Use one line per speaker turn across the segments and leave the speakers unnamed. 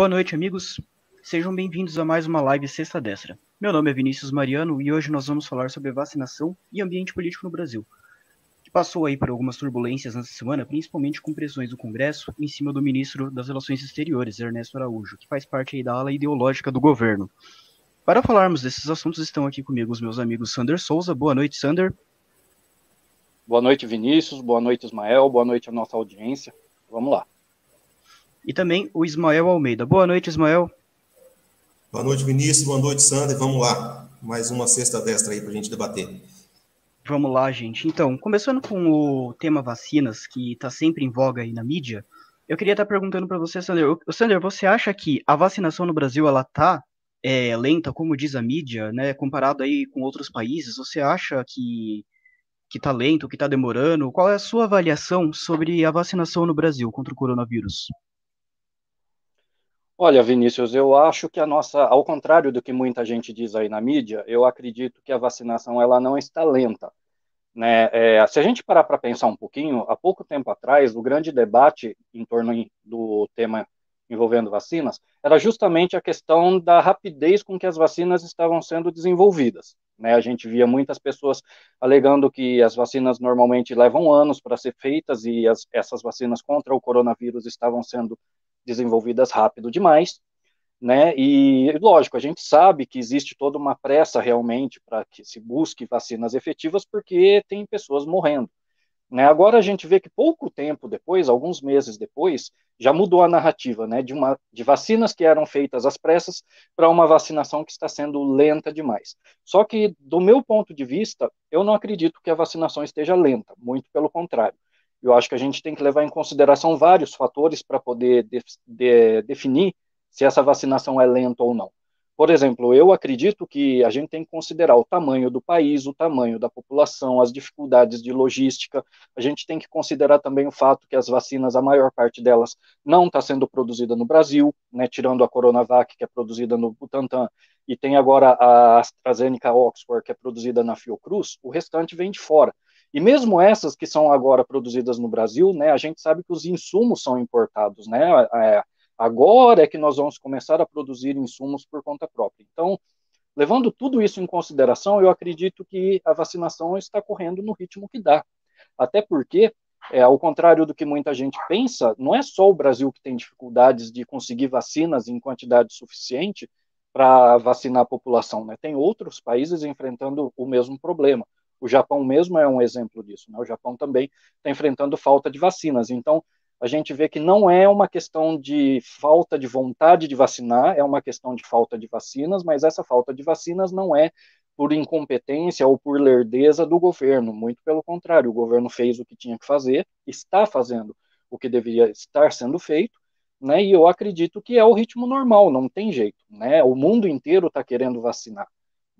Boa noite, amigos. Sejam bem-vindos a mais uma live Sexta Destra. Meu nome é Vinícius Mariano e hoje nós vamos falar sobre vacinação e ambiente político no Brasil, que passou aí por algumas turbulências nessa semana, principalmente com pressões do Congresso em cima do ministro das Relações Exteriores, Ernesto Araújo, que faz parte aí da ala ideológica do governo. Para falarmos desses assuntos, estão aqui comigo os meus amigos Sander Souza. Boa noite, Sander.
Boa noite, Vinícius. Boa noite, Ismael. Boa noite à nossa audiência. Vamos lá.
E também o Ismael Almeida. Boa noite, Ismael.
Boa noite, Vinícius. Boa noite, Sander. Vamos lá. Mais uma sexta destra aí para a gente debater.
Vamos lá, gente. Então, começando com o tema vacinas, que está sempre em voga aí na mídia, eu queria estar tá perguntando para você, Sander. Sander, você acha que a vacinação no Brasil ela tá é, lenta, como diz a mídia, né? Comparado aí com outros países, você acha que que está lento, que está demorando. Qual é a sua avaliação sobre a vacinação no Brasil contra o coronavírus?
Olha, Vinícius, eu acho que a nossa, ao contrário do que muita gente diz aí na mídia, eu acredito que a vacinação ela não está lenta. Né? É, se a gente parar para pensar um pouquinho, há pouco tempo atrás, o grande debate em torno do tema envolvendo vacinas era justamente a questão da rapidez com que as vacinas estavam sendo desenvolvidas. Né? A gente via muitas pessoas alegando que as vacinas normalmente levam anos para ser feitas e as, essas vacinas contra o coronavírus estavam sendo desenvolvidas rápido demais. Né? E lógico, a gente sabe que existe toda uma pressa realmente para que se busque vacinas efetivas, porque tem pessoas morrendo. Né? Agora a gente vê que pouco tempo depois, alguns meses depois, já mudou a narrativa, né? De, uma, de vacinas que eram feitas às pressas para uma vacinação que está sendo lenta demais. Só que, do meu ponto de vista, eu não acredito que a vacinação esteja lenta, muito pelo contrário. Eu acho que a gente tem que levar em consideração vários fatores para poder de, de, definir se essa vacinação é lenta ou não. Por exemplo, eu acredito que a gente tem que considerar o tamanho do país, o tamanho da população, as dificuldades de logística. A gente tem que considerar também o fato que as vacinas, a maior parte delas, não está sendo produzida no Brasil, né, tirando a Coronavac, que é produzida no Butantan, e tem agora a AstraZeneca Oxford, que é produzida na Fiocruz, o restante vem de fora. E mesmo essas que são agora produzidas no Brasil, né, a gente sabe que os insumos são importados, né, é, Agora é que nós vamos começar a produzir insumos por conta própria. Então, levando tudo isso em consideração, eu acredito que a vacinação está correndo no ritmo que dá. Até porque, é, ao contrário do que muita gente pensa, não é só o Brasil que tem dificuldades de conseguir vacinas em quantidade suficiente para vacinar a população, né? Tem outros países enfrentando o mesmo problema. O Japão mesmo é um exemplo disso, né? O Japão também está enfrentando falta de vacinas. Então, a gente vê que não é uma questão de falta de vontade de vacinar, é uma questão de falta de vacinas, mas essa falta de vacinas não é por incompetência ou por lerdeza do governo, muito pelo contrário, o governo fez o que tinha que fazer, está fazendo o que deveria estar sendo feito, né, e eu acredito que é o ritmo normal, não tem jeito, né, o mundo inteiro está querendo vacinar,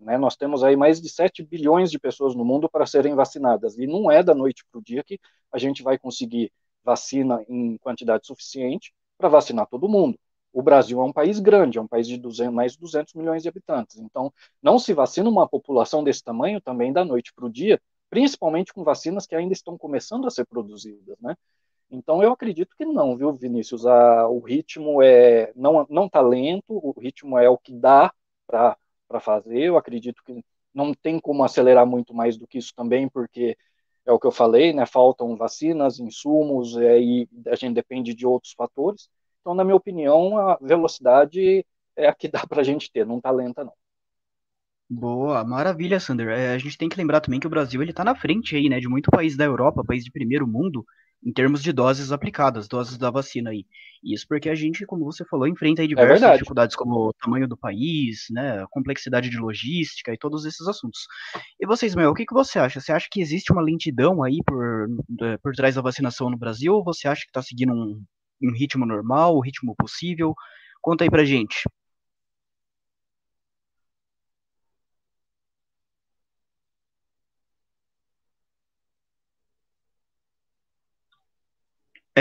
né, nós temos aí mais de 7 bilhões de pessoas no mundo para serem vacinadas, e não é da noite para o dia que a gente vai conseguir vacina em quantidade suficiente para vacinar todo mundo. O Brasil é um país grande, é um país de 200, mais de 200 milhões de habitantes. Então, não se vacina uma população desse tamanho também da noite para o dia, principalmente com vacinas que ainda estão começando a ser produzidas, né? Então, eu acredito que não, viu, Vinícius? A, o ritmo é não não está lento, o ritmo é o que dá para fazer. Eu acredito que não tem como acelerar muito mais do que isso também, porque é o que eu falei, né? Faltam vacinas, insumos, é, e a gente depende de outros fatores. Então, na minha opinião, a velocidade é a que dá para a gente ter, não está lenta, não.
Boa, maravilha, Sander. É, a gente tem que lembrar também que o Brasil ele está na frente aí, né, de muito país da Europa, país de primeiro mundo, em termos de doses aplicadas, doses da vacina aí. Isso porque a gente, como você falou, enfrenta aí é diversas é dificuldades, como o tamanho do país, né, a complexidade de logística e todos esses assuntos. E você, Ismael, o que, que você acha? Você acha que existe uma lentidão aí por, por trás da vacinação no Brasil, ou você acha que está seguindo um, um ritmo normal, um ritmo possível? Conta aí pra gente.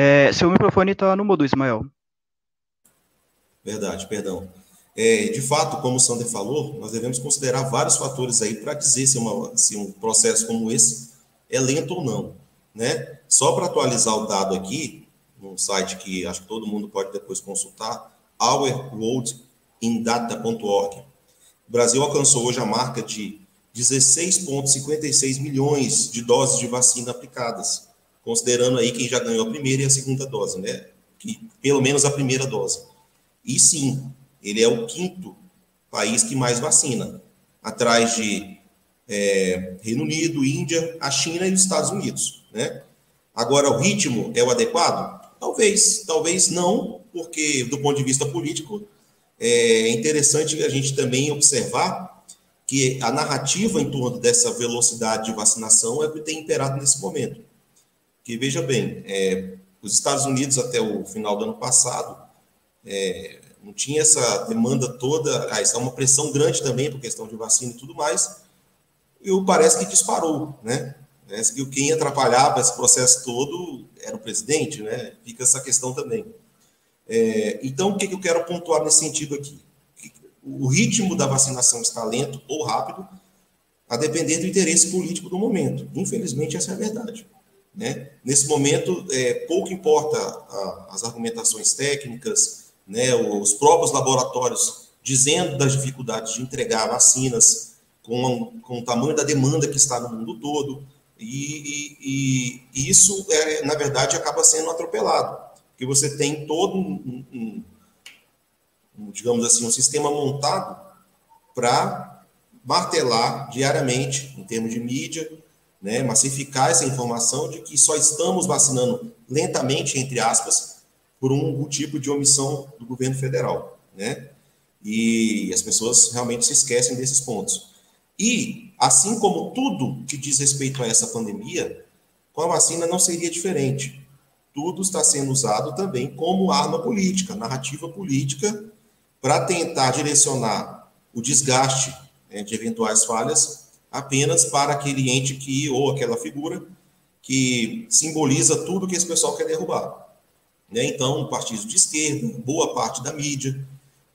É, seu microfone está no mudo, Ismael.
Verdade, perdão. É, de fato, como o Sander falou, nós devemos considerar vários fatores aí para dizer se, uma, se, um processo como esse é lento ou não. Né? Só para atualizar o dado aqui, num site que acho que todo mundo pode depois consultar, ourworldindata.org. O Brasil alcançou hoje a marca de 16,56 milhões de doses de vacina aplicadas, considerando aí quem já ganhou a primeira e a segunda dose, né? Que, pelo menos a primeira dose. E sim, ele é o quinto país que mais vacina, atrás de é, Reino Unido, Índia, a China e os Estados Unidos, né? Agora, o ritmo é o adequado? Talvez, talvez não, porque do ponto de vista político é interessante a gente também observar que a narrativa em torno dessa velocidade de vacinação é o que tem imperado nesse momento. Que veja bem, é, os Estados Unidos até o final do ano passado é, não tinha essa demanda toda, ah, está uma pressão grande também por questão de vacina e tudo mais, e parece que disparou, né? Parece que quem atrapalhava esse processo todo era o presidente, né? Fica essa questão também. É, então, o que, que eu quero pontuar nesse sentido aqui? O ritmo da vacinação está lento ou rápido, a depender do interesse político do momento. Infelizmente, essa é a verdade. Né? Nesse momento, é, pouco importa a, as argumentações técnicas, né, os próprios laboratórios dizendo das dificuldades de entregar vacinas com, com o tamanho da demanda que está no mundo todo, e, e, e isso, é, na verdade, acaba sendo atropelado, porque você tem todo um, um, um digamos assim, um sistema montado para martelar diariamente, em termos de mídia, né, massificar essa informação de que só estamos vacinando lentamente, entre aspas, por um, tipo de omissão do governo federal, né? E as pessoas realmente se esquecem desses pontos. E, assim como tudo que diz respeito a essa pandemia, com a vacina não seria diferente. Tudo está sendo usado também como arma política, narrativa política, para tentar direcionar o desgaste né, de eventuais falhas apenas para aquele ente que, ou aquela figura, que simboliza tudo que esse pessoal quer derrubar. Né? Então, partidos de esquerda, boa parte da mídia,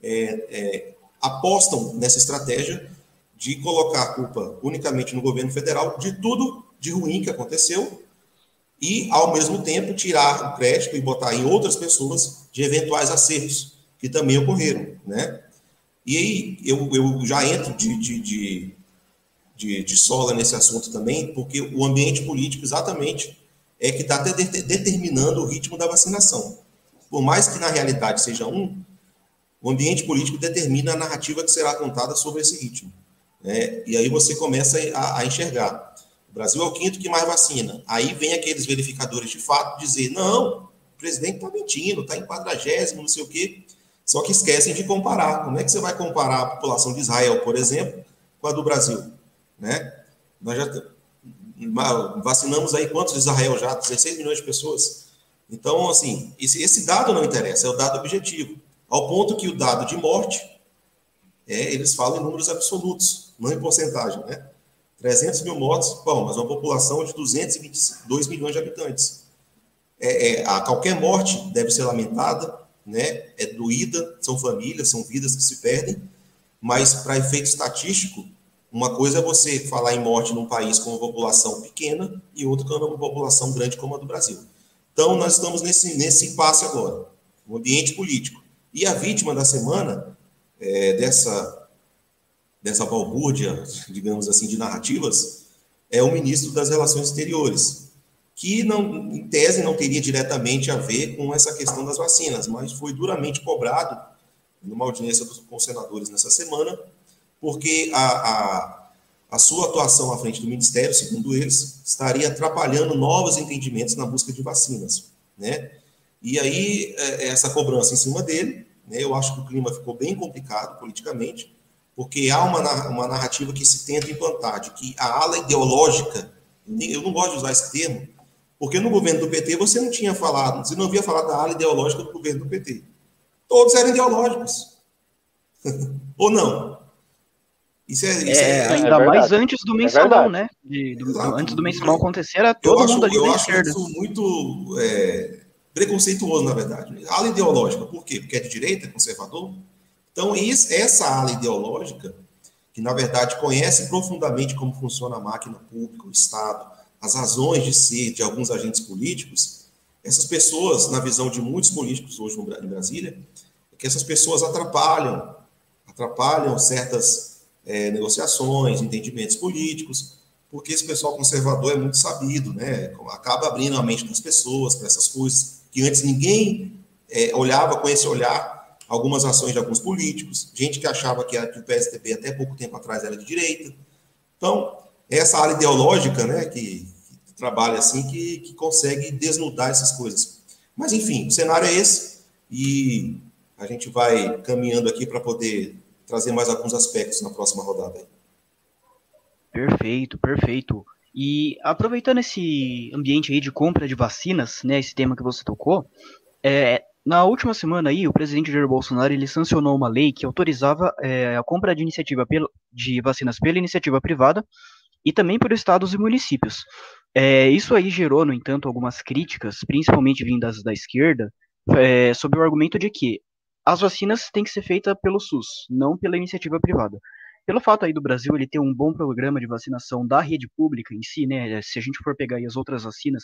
é, é, apostam nessa estratégia de colocar a culpa unicamente no governo federal de tudo de ruim que aconteceu e, ao mesmo tempo, tirar o crédito e botar em outras pessoas de eventuais acertos que também ocorreram. Né? E aí eu, eu já entro de, de, de, de, de sola nesse assunto também, porque o ambiente político exatamente é que está determinando o ritmo da vacinação. Por mais que na realidade seja um, o ambiente político determina a narrativa que será contada sobre esse ritmo. Né? E aí você começa a, a, enxergar. O Brasil é o quinto que mais vacina. Aí vem aqueles verificadores de fato dizer: não, o presidente está mentindo, está em quadragésimo, não sei o quê. Só que esquecem de comparar. Como é que você vai comparar a população de Israel, por exemplo, com a do Brasil? Né? Nós já vacinamos aí quantos Israel já? 16 milhões de pessoas. Então, assim, esse, esse dado não interessa, é o dado objetivo. Ao ponto que o dado de morte, é, eles falam em números absolutos, não em porcentagem, né? 300 mil mortos, bom, mas uma população de 222 milhões de habitantes. É, é, a qualquer morte deve ser lamentada, né? É doída, são famílias, são vidas que se perdem, mas para efeito estatístico, uma coisa é você falar em morte num país com uma população pequena e outra com uma população grande como a do Brasil. Então, nós estamos nesse, nesse impasse agora, no ambiente político. E a vítima da semana é, dessa, dessa balbúrdia, digamos assim, de narrativas, é o ministro das Relações Exteriores, que, não, em tese, não teria diretamente a ver com essa questão das vacinas, mas foi duramente cobrado numa audiência dos, com senadores nessa semana, porque a, a, a sua atuação à frente do Ministério, segundo eles, estaria atrapalhando novos entendimentos na busca de vacinas, né? E aí, é, é essa cobrança em cima dele, né, eu acho que o clima ficou bem complicado politicamente, porque há uma, uma narrativa que se tenta implantar de que a ala ideológica, eu não gosto de usar esse termo, porque no governo do PT você não tinha falado, você não havia falado da ala ideológica do governo do PT. Todos eram ideológicos. Ou não?
Isso é, isso é, é ainda é mais antes do é mensalão, né? De, do, antes do mensalão acontecer, era todo eu mundo acho, ali
Eu acho esquerda. isso muito é, preconceituoso, na verdade. Ala ideológica, por quê? Porque é de direita, é conservador. Então, isso, essa ala ideológica, que na verdade conhece profundamente como funciona a máquina pública, o Estado, as razões de ser de alguns agentes políticos, essas pessoas, na visão de muitos políticos hoje em Brasília, é que essas pessoas atrapalham, atrapalham certas é, negociações, entendimentos políticos, porque esse pessoal conservador é muito sabido, né? Acaba abrindo a mente das pessoas para essas coisas que antes ninguém é, olhava com esse olhar algumas ações de alguns políticos, gente que achava que, a, que o PSDB até pouco tempo atrás era de direita. Então, é essa área ideológica, né, que, que trabalha assim, que, que consegue desnudar essas coisas. Mas, enfim, o cenário é esse e a gente vai caminhando aqui para poder trazer mais alguns aspectos na próxima rodada. Aí.
Perfeito, perfeito. E aproveitando esse ambiente aí de compra de vacinas, né, esse tema que você tocou, é, na última semana aí, o presidente Jair Bolsonaro ele sancionou uma lei que autorizava é, a compra de iniciativa pelo, de vacinas pela iniciativa privada e também por estados e municípios. É, isso aí gerou, no entanto, algumas críticas, principalmente vindas da esquerda, é, o argumento de que as vacinas têm que ser feitas pelo SUS, não pela iniciativa privada. Pelo fato aí do Brasil ele ter um bom programa de vacinação da rede pública em si, né, se a gente for pegar as outras vacinas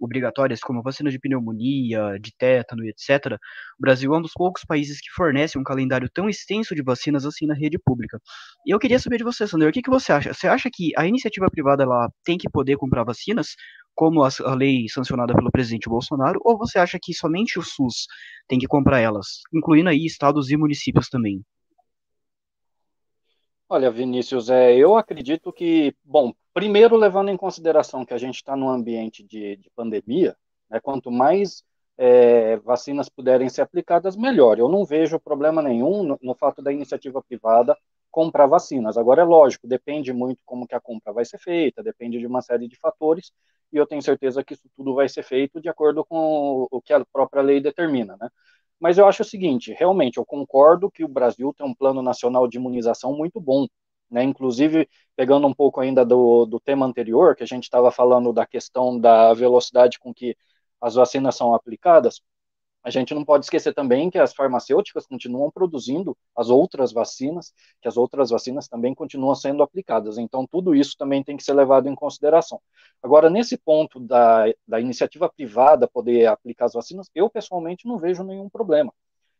obrigatórias, como vacina de pneumonia, de tétano e etc., o Brasil é um dos poucos países que fornece um calendário tão extenso de vacinas assim na rede pública. E eu queria saber de você, Sandro, o que, que você acha? Você acha que a iniciativa privada ela tem que poder comprar vacinas, como a, lei sancionada pelo presidente Bolsonaro, ou você acha que somente o SUS tem que comprar elas, incluindo aí estados e municípios também?
Olha, Vinícius, é, eu acredito que, bom, primeiro levando em consideração que a gente está num ambiente de, de pandemia, né, quanto mais é, vacinas puderem ser aplicadas, melhor. Eu não vejo problema nenhum no, no, fato da iniciativa privada comprar vacinas. Agora, é lógico, depende muito como que a compra vai ser feita, depende de uma série de fatores, e eu tenho certeza que isso tudo vai ser feito de acordo com o, que a própria lei determina, né? Mas eu acho o seguinte, realmente, eu concordo que o Brasil tem um plano nacional de imunização muito bom, né? Inclusive, pegando um pouco ainda do, do tema anterior, que a gente estava falando da questão da velocidade com que as vacinas são aplicadas, a gente não pode esquecer também que as farmacêuticas continuam produzindo as outras vacinas, que as outras vacinas também continuam sendo aplicadas. Então, tudo isso também tem que ser levado em consideração. Agora, nesse ponto da, da iniciativa privada poder aplicar as vacinas, eu pessoalmente não vejo nenhum problema.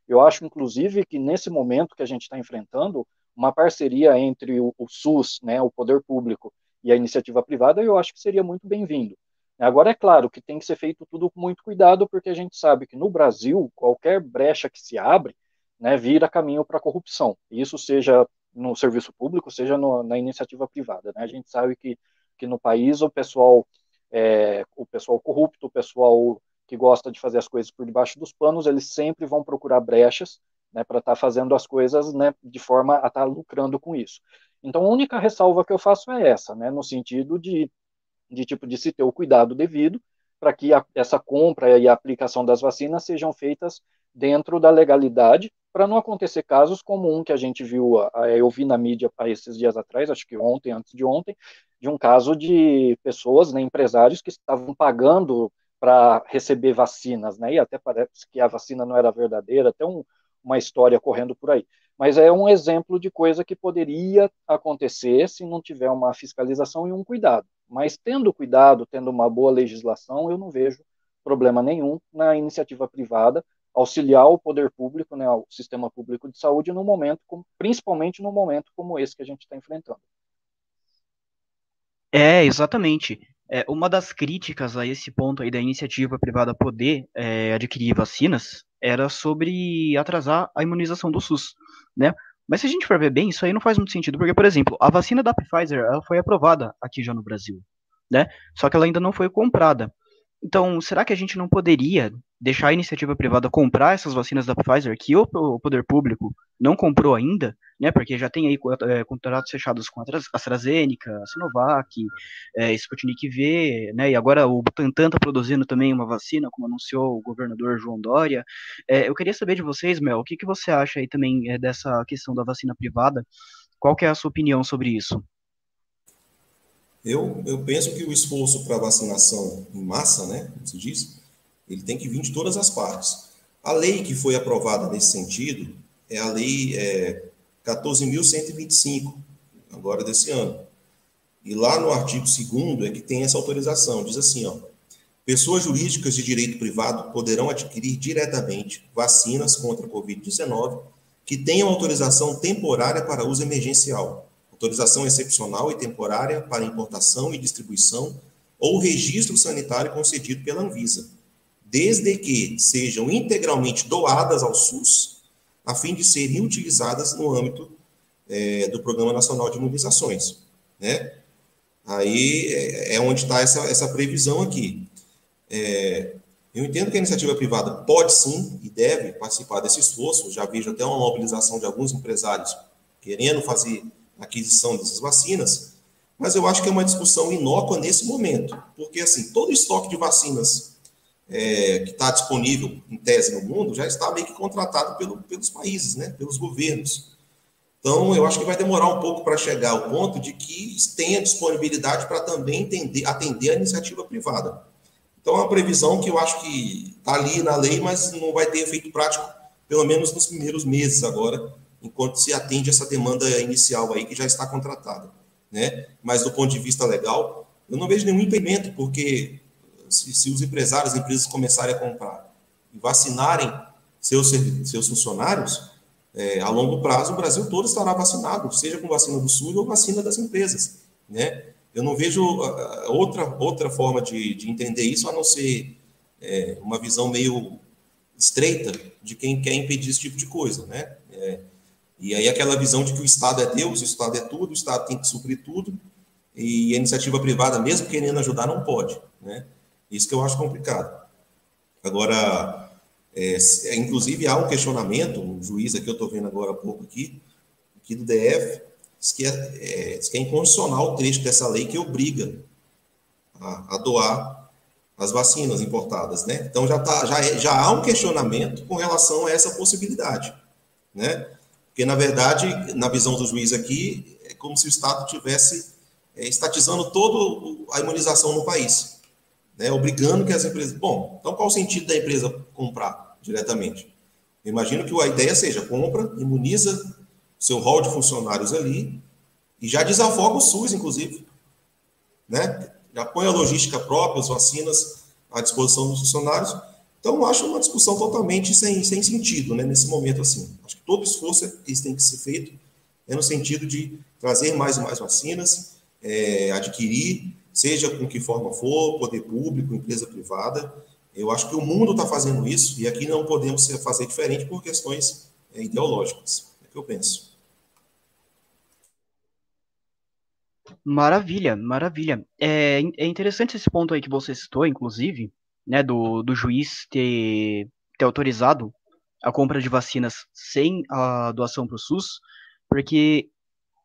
Eu acho, inclusive, que nesse momento que a gente está enfrentando, uma parceria entre o, o SUS, né, o poder público, e a iniciativa privada, eu acho que seria muito bem-vindo. Agora, é claro que tem que ser feito tudo com muito cuidado, porque a gente sabe que no Brasil, qualquer brecha que se abre, né, vira caminho para a corrupção. Isso seja no serviço público, seja no, na iniciativa privada. Né? A gente sabe que, que no país o pessoal, é, o pessoal corrupto, o pessoal que gosta de fazer as coisas por debaixo dos panos, eles sempre vão procurar brechas né, para estar tá fazendo as coisas né, de forma a estar tá lucrando com isso. Então, a única ressalva que eu faço é essa, né, no sentido de de tipo de se ter o cuidado devido para que a, essa compra e a aplicação das vacinas sejam feitas dentro da legalidade, para não acontecer casos como um que a gente viu, eu vi na mídia esses dias atrás, acho que ontem, antes de ontem, de um caso de pessoas, né, empresários que estavam pagando para receber vacinas, né, e até parece que a vacina não era verdadeira, até um, uma história correndo por aí. Mas é um exemplo de coisa que poderia acontecer se não tiver uma fiscalização e um cuidado. Mas tendo cuidado, tendo uma boa legislação, eu não vejo problema nenhum na iniciativa privada auxiliar o poder público, né, o sistema público de saúde no momento, principalmente no momento como esse que a gente está enfrentando.
É, exatamente. É, uma das críticas a esse ponto aí da iniciativa privada poder é, adquirir vacinas era sobre atrasar a imunização do SUS, né? Mas se a gente for ver bem, isso aí não faz muito sentido, porque, por exemplo, a vacina da Pfizer ela foi aprovada aqui já no Brasil, né? Só que ela ainda não foi comprada. Então, será que a gente não poderia deixar a iniciativa privada comprar essas vacinas da Pfizer, que o, poder público não comprou ainda, né, porque já tem aí é, contratos fechados com a AstraZeneca, a Sinovac, é, Sputnik V, né, e agora o Butantan está produzindo também uma vacina, como anunciou o governador João Dória. É, eu queria saber de vocês, Mel, o que, que você acha aí também dessa questão da vacina privada? Qual que é a sua opinião sobre isso?
Eu, eu penso que o esforço para vacinação em massa, né, como se diz, ele tem que vir de todas as partes. A lei que foi aprovada nesse sentido é a lei é, 14.125, agora desse ano. E lá no artigo 2 é que tem essa autorização, diz assim, ó, pessoas jurídicas de direito privado poderão adquirir diretamente vacinas contra a Covid-19 que tenham autorização temporária para uso emergencial, autorização excepcional e temporária para importação e distribuição ou registro sanitário concedido pela Anvisa, desde que sejam integralmente doadas ao SUS, a fim de serem utilizadas no âmbito é, do Programa Nacional de Imunizações, né? Aí é, é onde está essa, essa previsão aqui. É, eu entendo que a iniciativa privada pode sim e deve participar desse esforço. Já vejo até uma mobilização de alguns empresários querendo fazer aquisição dessas vacinas, mas eu acho que é uma discussão inócua nesse momento, porque assim todo estoque de vacinas é, que está disponível em tese no mundo já está meio que contratado pelo, pelos países, né, pelos governos. Então, eu acho que vai demorar um pouco para chegar ao ponto de que tenha disponibilidade para também entender, atender a iniciativa privada. Então, é uma previsão que eu acho que está ali na lei, mas não vai ter efeito prático, pelo menos nos primeiros meses agora, enquanto se atende essa demanda inicial aí que já está contratada. Né? Mas, do ponto de vista legal, eu não vejo nenhum impedimento, porque se, se os empresários, as empresas começarem a comprar e vacinarem seus, seus funcionários, é, a longo prazo o Brasil todo estará vacinado, seja com vacina do SUS ou vacina das empresas. Né? Eu não vejo outra, outra forma de, de entender isso a não ser é, uma visão meio estreita de quem quer impedir esse tipo de coisa, né? É, e aí aquela visão de que o Estado é Deus, o Estado é tudo, o Estado tem que suprir tudo, e a iniciativa privada, mesmo querendo ajudar, não pode, né? Isso que eu acho complicado. Agora, é, é inclusive há um questionamento, um juiz aqui, eu estou vendo agora há pouco aqui, aqui do DF, diz que é, é, diz que é inconstitucional o trecho dessa lei que obriga a, a doar as vacinas importadas, né? Então já, tá, já, é, já há um questionamento com relação a essa possibilidade, né? Porque, na verdade, na visão do juiz aqui, é como se o Estado tivesse é, estatizando toda a imunização no país né, obrigando que as empresas. Bom, então qual o sentido da empresa comprar diretamente? Eu imagino que a ideia seja compra, imuniza seu hall de funcionários ali e já desafoga o SUS, inclusive. Né? Já põe a logística própria, as vacinas à disposição dos funcionários. Então, acho uma discussão totalmente sem, sem sentido né, nesse momento. assim. Acho que todo esforço que tem que ser feito é no sentido de trazer mais e mais vacinas, é, adquirir seja com que forma for, poder público, empresa privada. Eu acho que o mundo está fazendo isso e aqui não podemos fazer diferente por questões é, ideológicas. É o que eu penso.
Maravilha, maravilha. É, é interessante esse ponto aí que você citou, inclusive, né, do, do juiz ter, ter autorizado a compra de vacinas sem a doação para o SUS, porque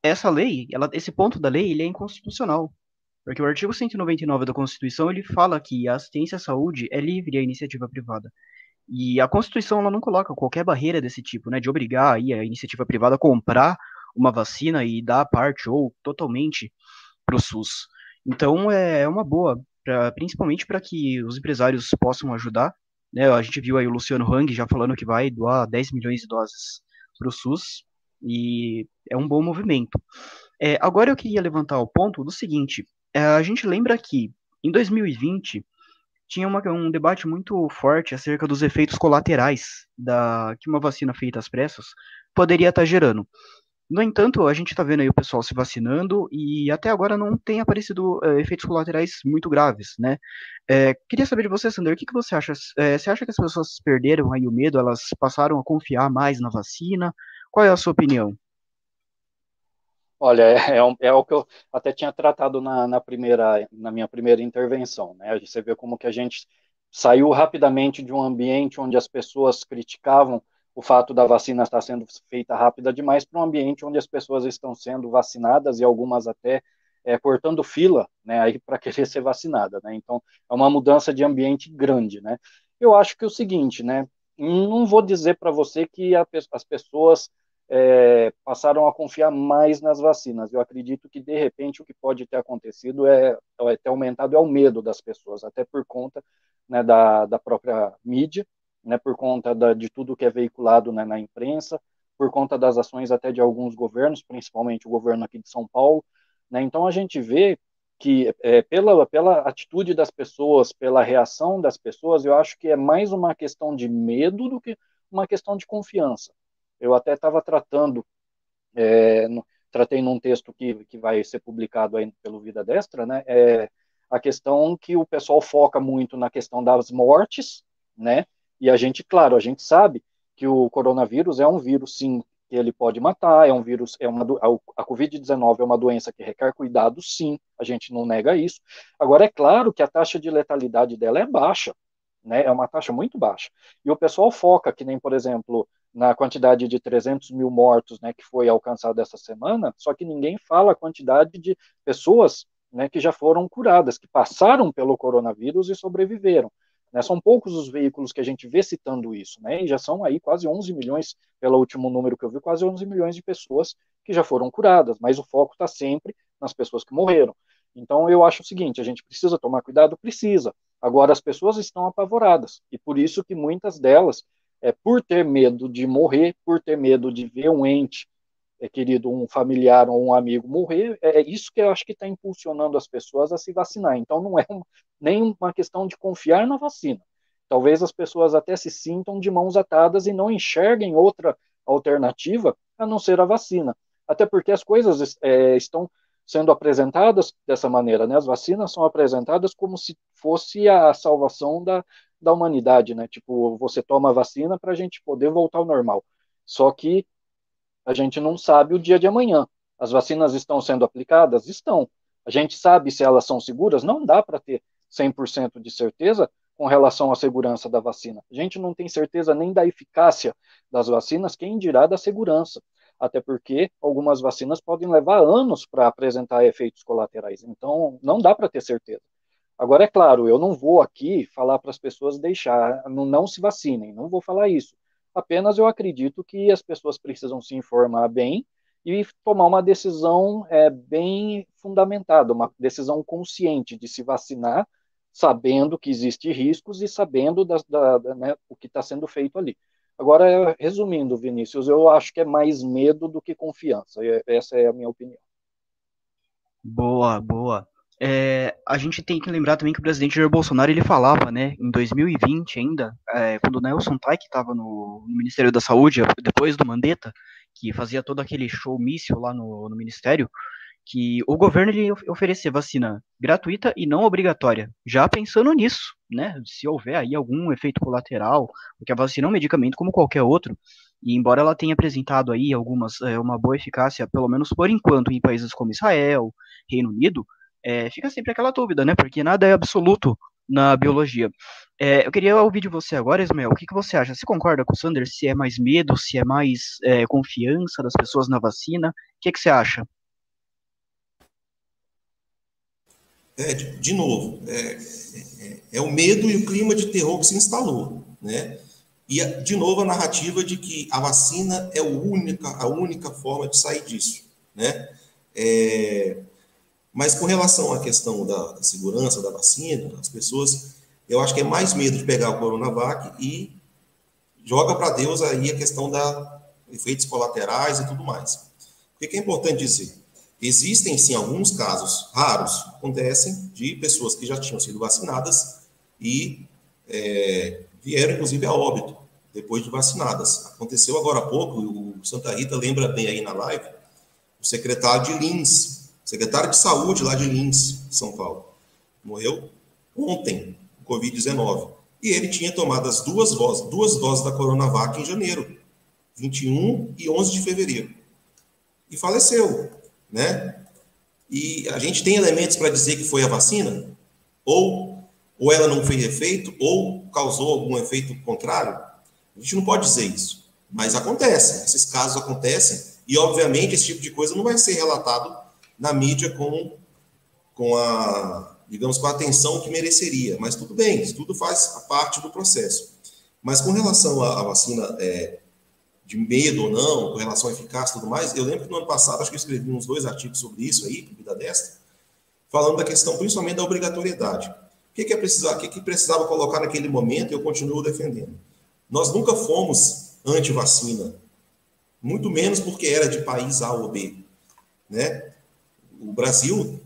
essa lei, ela, esse ponto da lei, ele é inconstitucional. Porque o artigo 199 da Constituição, ele fala que a assistência à saúde é livre à iniciativa privada. E a Constituição ela não coloca qualquer barreira desse tipo, né, de obrigar aí a iniciativa privada a comprar uma vacina e dar parte ou totalmente para o SUS. Então é, é uma boa, pra, principalmente para que os empresários possam ajudar. Né, a gente viu aí o Luciano Hang já falando que vai doar 10 milhões de doses para o SUS e é um bom movimento. É, agora eu queria levantar o ponto do seguinte: é, a gente lembra que em 2020 tinha uma, um debate muito forte acerca dos efeitos colaterais da que uma vacina feita às pressas poderia estar gerando. No entanto, a gente está vendo aí o pessoal se vacinando e até agora não tem aparecido é, efeitos colaterais muito graves, né? É, queria saber de você, Sander, o que, que você acha? É, você acha que as pessoas perderam aí o medo, elas passaram a confiar mais na vacina? Qual é a sua opinião?
Olha, é, é, é, o que eu até tinha tratado na, na, primeira, na minha primeira intervenção, né? Você vê como que a gente saiu rapidamente de um ambiente onde as pessoas criticavam o fato da vacina estar sendo feita rápida demais para um ambiente onde as pessoas estão sendo vacinadas e algumas até é, cortando fila, né, aí para querer ser vacinada, né? Então é uma mudança de ambiente grande, né? Eu acho que é o seguinte, né? Não vou dizer para você que a, as pessoas é, passaram a confiar mais nas vacinas. Eu acredito que, de repente, o que pode ter acontecido é, é ter aumentado é o medo das pessoas, até por conta né, da, da própria mídia, né, por conta da, de tudo que é veiculado né, na imprensa, por conta das ações até de alguns governos, principalmente o governo aqui de São Paulo. Né, então, a gente vê que é, pela, pela atitude das pessoas, pela reação das pessoas, eu acho que é mais uma questão de medo do que uma questão de confiança. Eu até estava tratando, é, tratei num texto que, que vai ser publicado aí pelo Vida Destra, né, é, a questão que o pessoal foca muito na questão das mortes, né, e a gente, claro, a gente sabe que o coronavírus é um vírus, sim, que ele pode matar, é um vírus, é uma a Covid-19 é uma doença que requer cuidado, sim, a gente não nega isso. Agora é claro que a taxa de letalidade dela é baixa, né? É uma taxa muito baixa. E o pessoal foca que nem, por exemplo, na quantidade de 300 mil mortos, né, que foi alcançada essa semana, só que ninguém fala a quantidade de pessoas, né, que já foram curadas, que passaram pelo coronavírus e sobreviveram. Né? São poucos os veículos que a gente vê citando isso, né? e já são aí quase 11 milhões, pelo último número que eu vi, quase 11 milhões de pessoas que já foram curadas, mas o foco está sempre nas pessoas que morreram. Então eu acho o seguinte, a gente precisa tomar cuidado? Precisa. Agora as pessoas estão apavoradas, e por isso que muitas delas, é, por ter medo de morrer, por ter medo de ver um ente é, querido, um familiar ou um amigo morrer, é, é isso que eu acho que está impulsionando as pessoas a se vacinar. Então, não é nem uma questão de confiar na vacina. Talvez as pessoas até se sintam de mãos atadas e não enxerguem outra alternativa a não ser a vacina. Até porque as coisas é, estão sendo apresentadas dessa maneira, né? As vacinas são apresentadas como se fosse a salvação da, da humanidade, né? Tipo, você toma a vacina para a gente poder voltar ao normal. Só que a gente não sabe o dia de amanhã. As vacinas estão sendo aplicadas? Estão. A gente sabe se elas são seguras? Não dá para ter 100% de certeza com relação à segurança da vacina. A gente não tem certeza nem da eficácia das vacinas, quem dirá da segurança. Até porque algumas vacinas podem levar anos para apresentar efeitos colaterais. Então, não dá para ter certeza. Agora, é claro, eu não vou aqui falar para as pessoas deixar, não, não se vacinem, não vou falar isso. Apenas eu acredito que as pessoas precisam se informar bem e tomar uma decisão é, bem fundamentada, uma decisão consciente de se vacinar, sabendo que existem riscos e sabendo da, da, né, o que está sendo feito ali. Agora, resumindo, Vinícius, eu acho que é mais medo do que confiança. Essa é a minha opinião.
Boa, boa. É, a gente tem que lembrar também que o presidente Jair Bolsonaro ele falava, né, em 2020 ainda, é, quando o Nelson Taik estava no, no, Ministério da Saúde, depois do Mandetta, que fazia todo aquele show míssil lá no, no Ministério, que o governo ele oferecer vacina gratuita e não obrigatória, já pensando nisso, né, se houver aí algum efeito colateral, porque a vacina é um medicamento como qualquer outro, e embora ela tenha apresentado aí algumas, é, uma boa eficácia, pelo menos por enquanto, em países como Israel, Reino Unido, é, fica sempre aquela dúvida, né? Porque nada é absoluto na biologia. É, eu queria ouvir de você agora, Ismael, o que, que você acha? Você concorda com o Sanders? Se é mais medo, se é mais é, confiança das pessoas na vacina? O que, que você acha?
É, de, de novo, é, é, é, o medo e o clima de terror que se instalou, né? E, de novo, a narrativa de que a vacina é a única, a única forma de sair disso, né? É, mas com relação à questão da, da, segurança da vacina, as pessoas, eu acho que é mais medo de pegar o Coronavac e joga para Deus aí a questão da efeitos colaterais e tudo mais. O que é importante dizer? Existem sim alguns casos raros, acontecem, de pessoas que já tinham sido vacinadas e é, vieram inclusive a óbito depois de vacinadas. Aconteceu agora há pouco, o Santa Rita lembra bem aí na live, o secretário de Lins, secretário de saúde lá de Lins, São Paulo. Morreu ontem, com Covid-19. E ele tinha tomado as duas doses, duas doses da Coronavac em janeiro, 21 e 11 de fevereiro. E faleceu, né? E a gente tem elementos para dizer que foi a vacina? Ou, ou ela não fez efeito, ou causou algum efeito contrário? A gente não pode dizer isso. Mas acontece, esses casos acontecem, e obviamente esse tipo de coisa não vai ser relatado na mídia com, com a, digamos, com a atenção que mereceria. Mas tudo bem, isso tudo faz parte do processo. Mas com relação à, vacina é, de medo ou não, com relação à eficácia e tudo mais, eu lembro que no ano passado, acho que eu escrevi uns dois artigos sobre isso aí, para Vida Destra, falando da questão principalmente da obrigatoriedade. O que, que, é precisar, o que, que precisava colocar naquele momento eu continuo defendendo? Nós nunca fomos anti-vacina, muito menos porque era de país A ou B. Né? O Brasil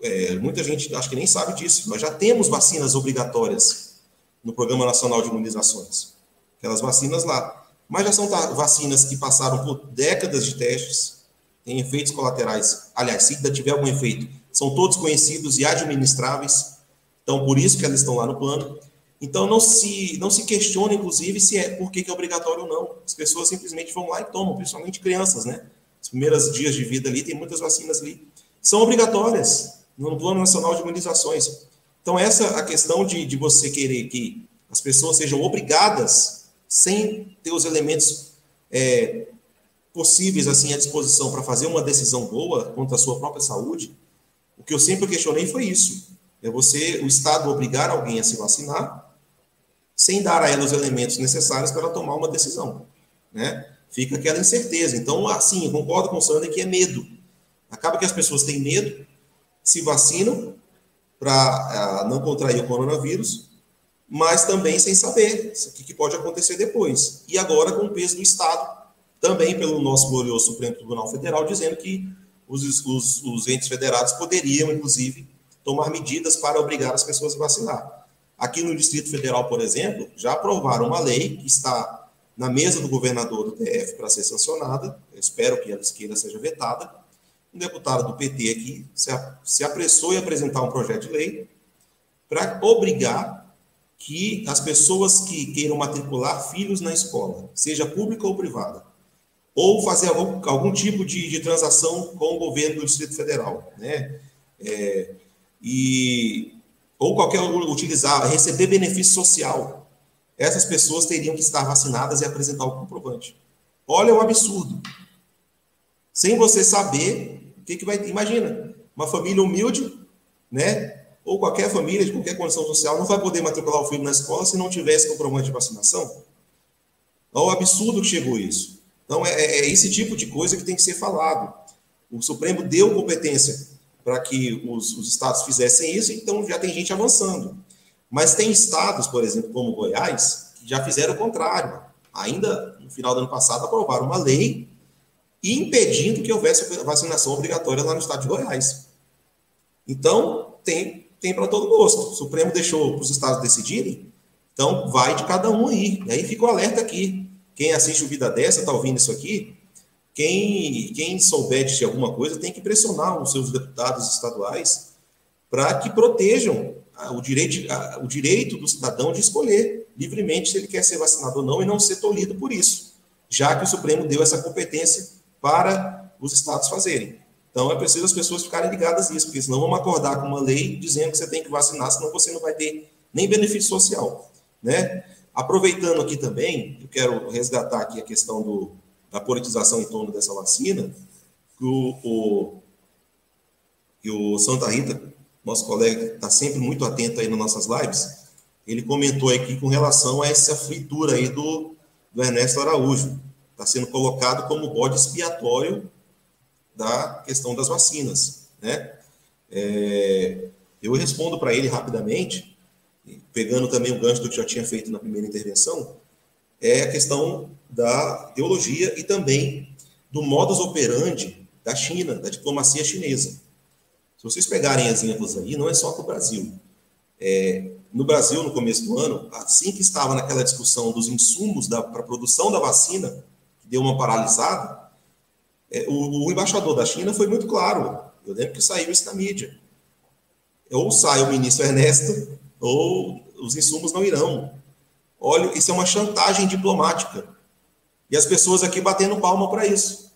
é, muita gente acho que nem sabe disso, nós já temos vacinas obrigatórias no Programa Nacional de Imunizações. Aquelas vacinas lá. Mas já são vacinas que passaram por décadas de testes, têm efeitos colaterais. Aliás, se ainda tiver algum efeito, são todos conhecidos e administráveis. Então, por isso que elas estão lá no plano. Então, não se, não se questiona, inclusive, se é por que é obrigatório ou não. As pessoas simplesmente vão lá e tomam, principalmente crianças, né? Os primeiros dias de vida ali, tem muitas vacinas ali. São obrigatórias no Plano Nacional de Imunizações. Então, essa a questão de, de você querer que as pessoas sejam obrigadas, sem ter os elementos é, possíveis assim à disposição para fazer uma decisão boa contra a sua própria saúde, o que eu sempre questionei foi isso. É você, o Estado, obrigar alguém a se vacinar sem dar a ela os elementos necessários para tomar uma decisão, né? Fica aquela incerteza. Então, assim, eu concordo com o Sandra que é medo. Acaba que as pessoas têm medo, se vacinam para uh, não contrair o coronavírus, mas também sem saber o que, pode acontecer depois. E agora com o peso do Estado, também pelo nosso glorioso Supremo Tribunal Federal, dizendo que os, os, os entes federados poderiam, inclusive, tomar medidas para obrigar as pessoas a vacinar. Aqui no Distrito Federal, por exemplo, já aprovaram uma lei que está na mesa do governador do TF para ser sancionada. Eu espero que a esquerda seja vetada. Um deputado do PT aqui se apressou em apresentar um projeto de lei para obrigar que as pessoas que queiram matricular filhos na escola, seja pública ou privada, ou fazer algum, algum tipo de, de, transação com o governo do Distrito Federal, né? É, e ou qualquer utilizar, receber benefício social, essas pessoas teriam que estar vacinadas e apresentar o comprovante. Olha o absurdo. Sem você saber que, que vai. Imagina, uma família humilde, né? Ou qualquer família de qualquer condição social não vai poder matricular o filho na escola se não tivesse comprovante de vacinação. Olha o absurdo que chegou isso. Então, é, é, é esse tipo de coisa que tem que ser falado. O Supremo deu competência para que os, os estados fizessem isso, então já tem gente avançando. Mas tem estados, por exemplo, como Goiás, que já fizeram o contrário. Ainda no final do ano passado aprovaram uma lei impedindo que houvesse vacinação obrigatória lá no estado de Goiás. Então, tem, tem para todo gosto. O Supremo deixou para os estados decidirem, então vai de cada um aí. E aí fica o alerta aqui. Quem assiste o Vida Dessa, está ouvindo isso aqui, quem, quem souber de alguma coisa tem que pressionar os seus deputados estaduais para que protejam o direito, o direito do cidadão de escolher livremente se ele quer ser vacinado ou não e não ser tolhido por isso, já que o Supremo deu essa competência para os estados fazerem. Então é preciso as pessoas ficarem ligadas nisso, porque senão vamos acordar com uma lei dizendo que você tem que vacinar, senão você não vai ter nem benefício social, né? Aproveitando aqui também, eu quero resgatar aqui a questão do, da politização em torno dessa vacina, que o, o, que o Santa Rita, nosso colega, está sempre muito atento aí nas nossas lives, ele comentou aqui com relação a essa fritura aí do, do Ernesto Araújo. Está sendo colocado como bode expiatório da questão das vacinas, né? É, eu respondo para ele rapidamente, pegando também o gancho do que já tinha feito na primeira intervenção, é a questão da ideologia e também do modus operandi da China, da diplomacia chinesa. Se vocês pegarem exemplos aí, não é só para o Brasil. É, no Brasil, no começo do ano, assim que estava naquela discussão dos insumos para a produção da vacina, que deu uma paralisada, é, o, o, embaixador da China foi muito claro. Eu lembro que saiu isso na mídia. Ou sai o ministro Ernesto, ou os insumos não irão. Olha, isso é uma chantagem diplomática. E as pessoas aqui batendo palma para isso.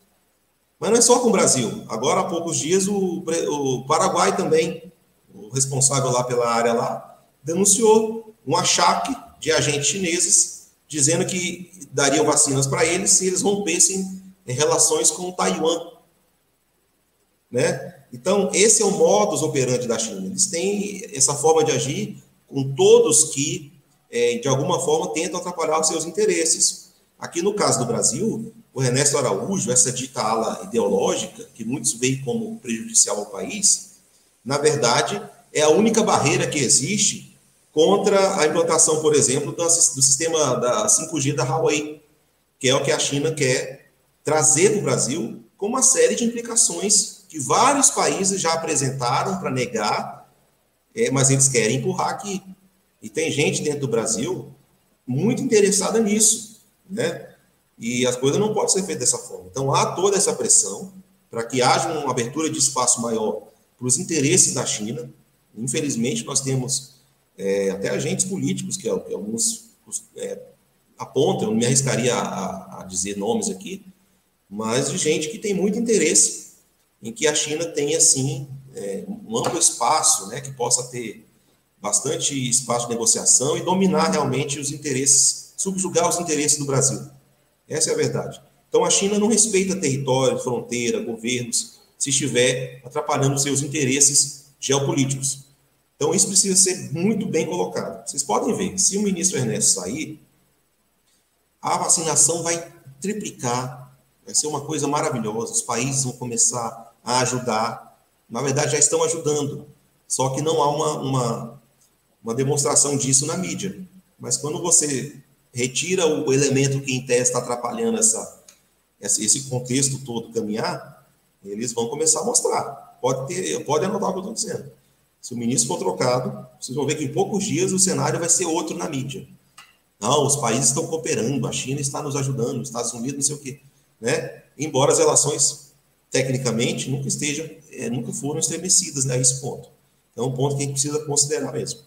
Mas não é só com o Brasil. Agora, há poucos dias, o, o Paraguai também, o responsável lá pela área lá, denunciou um achaque de agentes chineses dizendo que dariam vacinas para eles se eles rompessem em relações com Taiwan. Né? Então, esse é o modus operandi da China. Eles têm essa forma de agir com todos que, é, de alguma forma, tentam atrapalhar os seus interesses. Aqui no caso do Brasil, o Ernesto Araújo, essa dita ala ideológica, que muitos veem como prejudicial ao país, na verdade, é a única barreira que existe contra a implantação, por exemplo, do, do sistema da 5G da Huawei, que é o que a China quer trazer para o Brasil com uma série de implicações que vários países já apresentaram para negar, é, mas eles querem empurrar aqui. E tem gente dentro do Brasil muito interessada nisso, né? E as coisas não podem ser feitas dessa forma. Então há toda essa pressão para que haja uma abertura de espaço maior para os interesses da China. Infelizmente, nós temos é, até agentes políticos que, que alguns é, apontam, eu não me arriscaria a, a, dizer nomes aqui, mas de gente que tem muito interesse em que a China tenha, assim, é, um amplo espaço, né, que possa ter bastante espaço de negociação e dominar realmente os interesses, subjugar os interesses do Brasil. Essa é a verdade. Então, a China não respeita território, fronteira, governos, se estiver atrapalhando seus interesses geopolíticos. Então, isso precisa ser muito bem colocado. Vocês podem ver, se o ministro Ernesto sair, a vacinação vai triplicar, vai ser uma coisa maravilhosa. Os países vão começar a ajudar. Na verdade, já estão ajudando, só que não há uma, uma, uma demonstração disso na mídia. Mas quando você retira o elemento que em tese está atrapalhando essa, esse contexto todo caminhar, eles vão começar a mostrar. Pode, ter, pode anotar o que eu estou dizendo. Se o ministro for trocado, vocês vão ver que em poucos dias o cenário vai ser outro na mídia. Não, os países estão cooperando, a China está nos ajudando, os Estados Unidos, não sei o quê. Né? Embora as relações, tecnicamente, nunca estejam, é, nunca foram estremecidas né, a esse ponto. Então, é um ponto que a gente precisa considerar mesmo.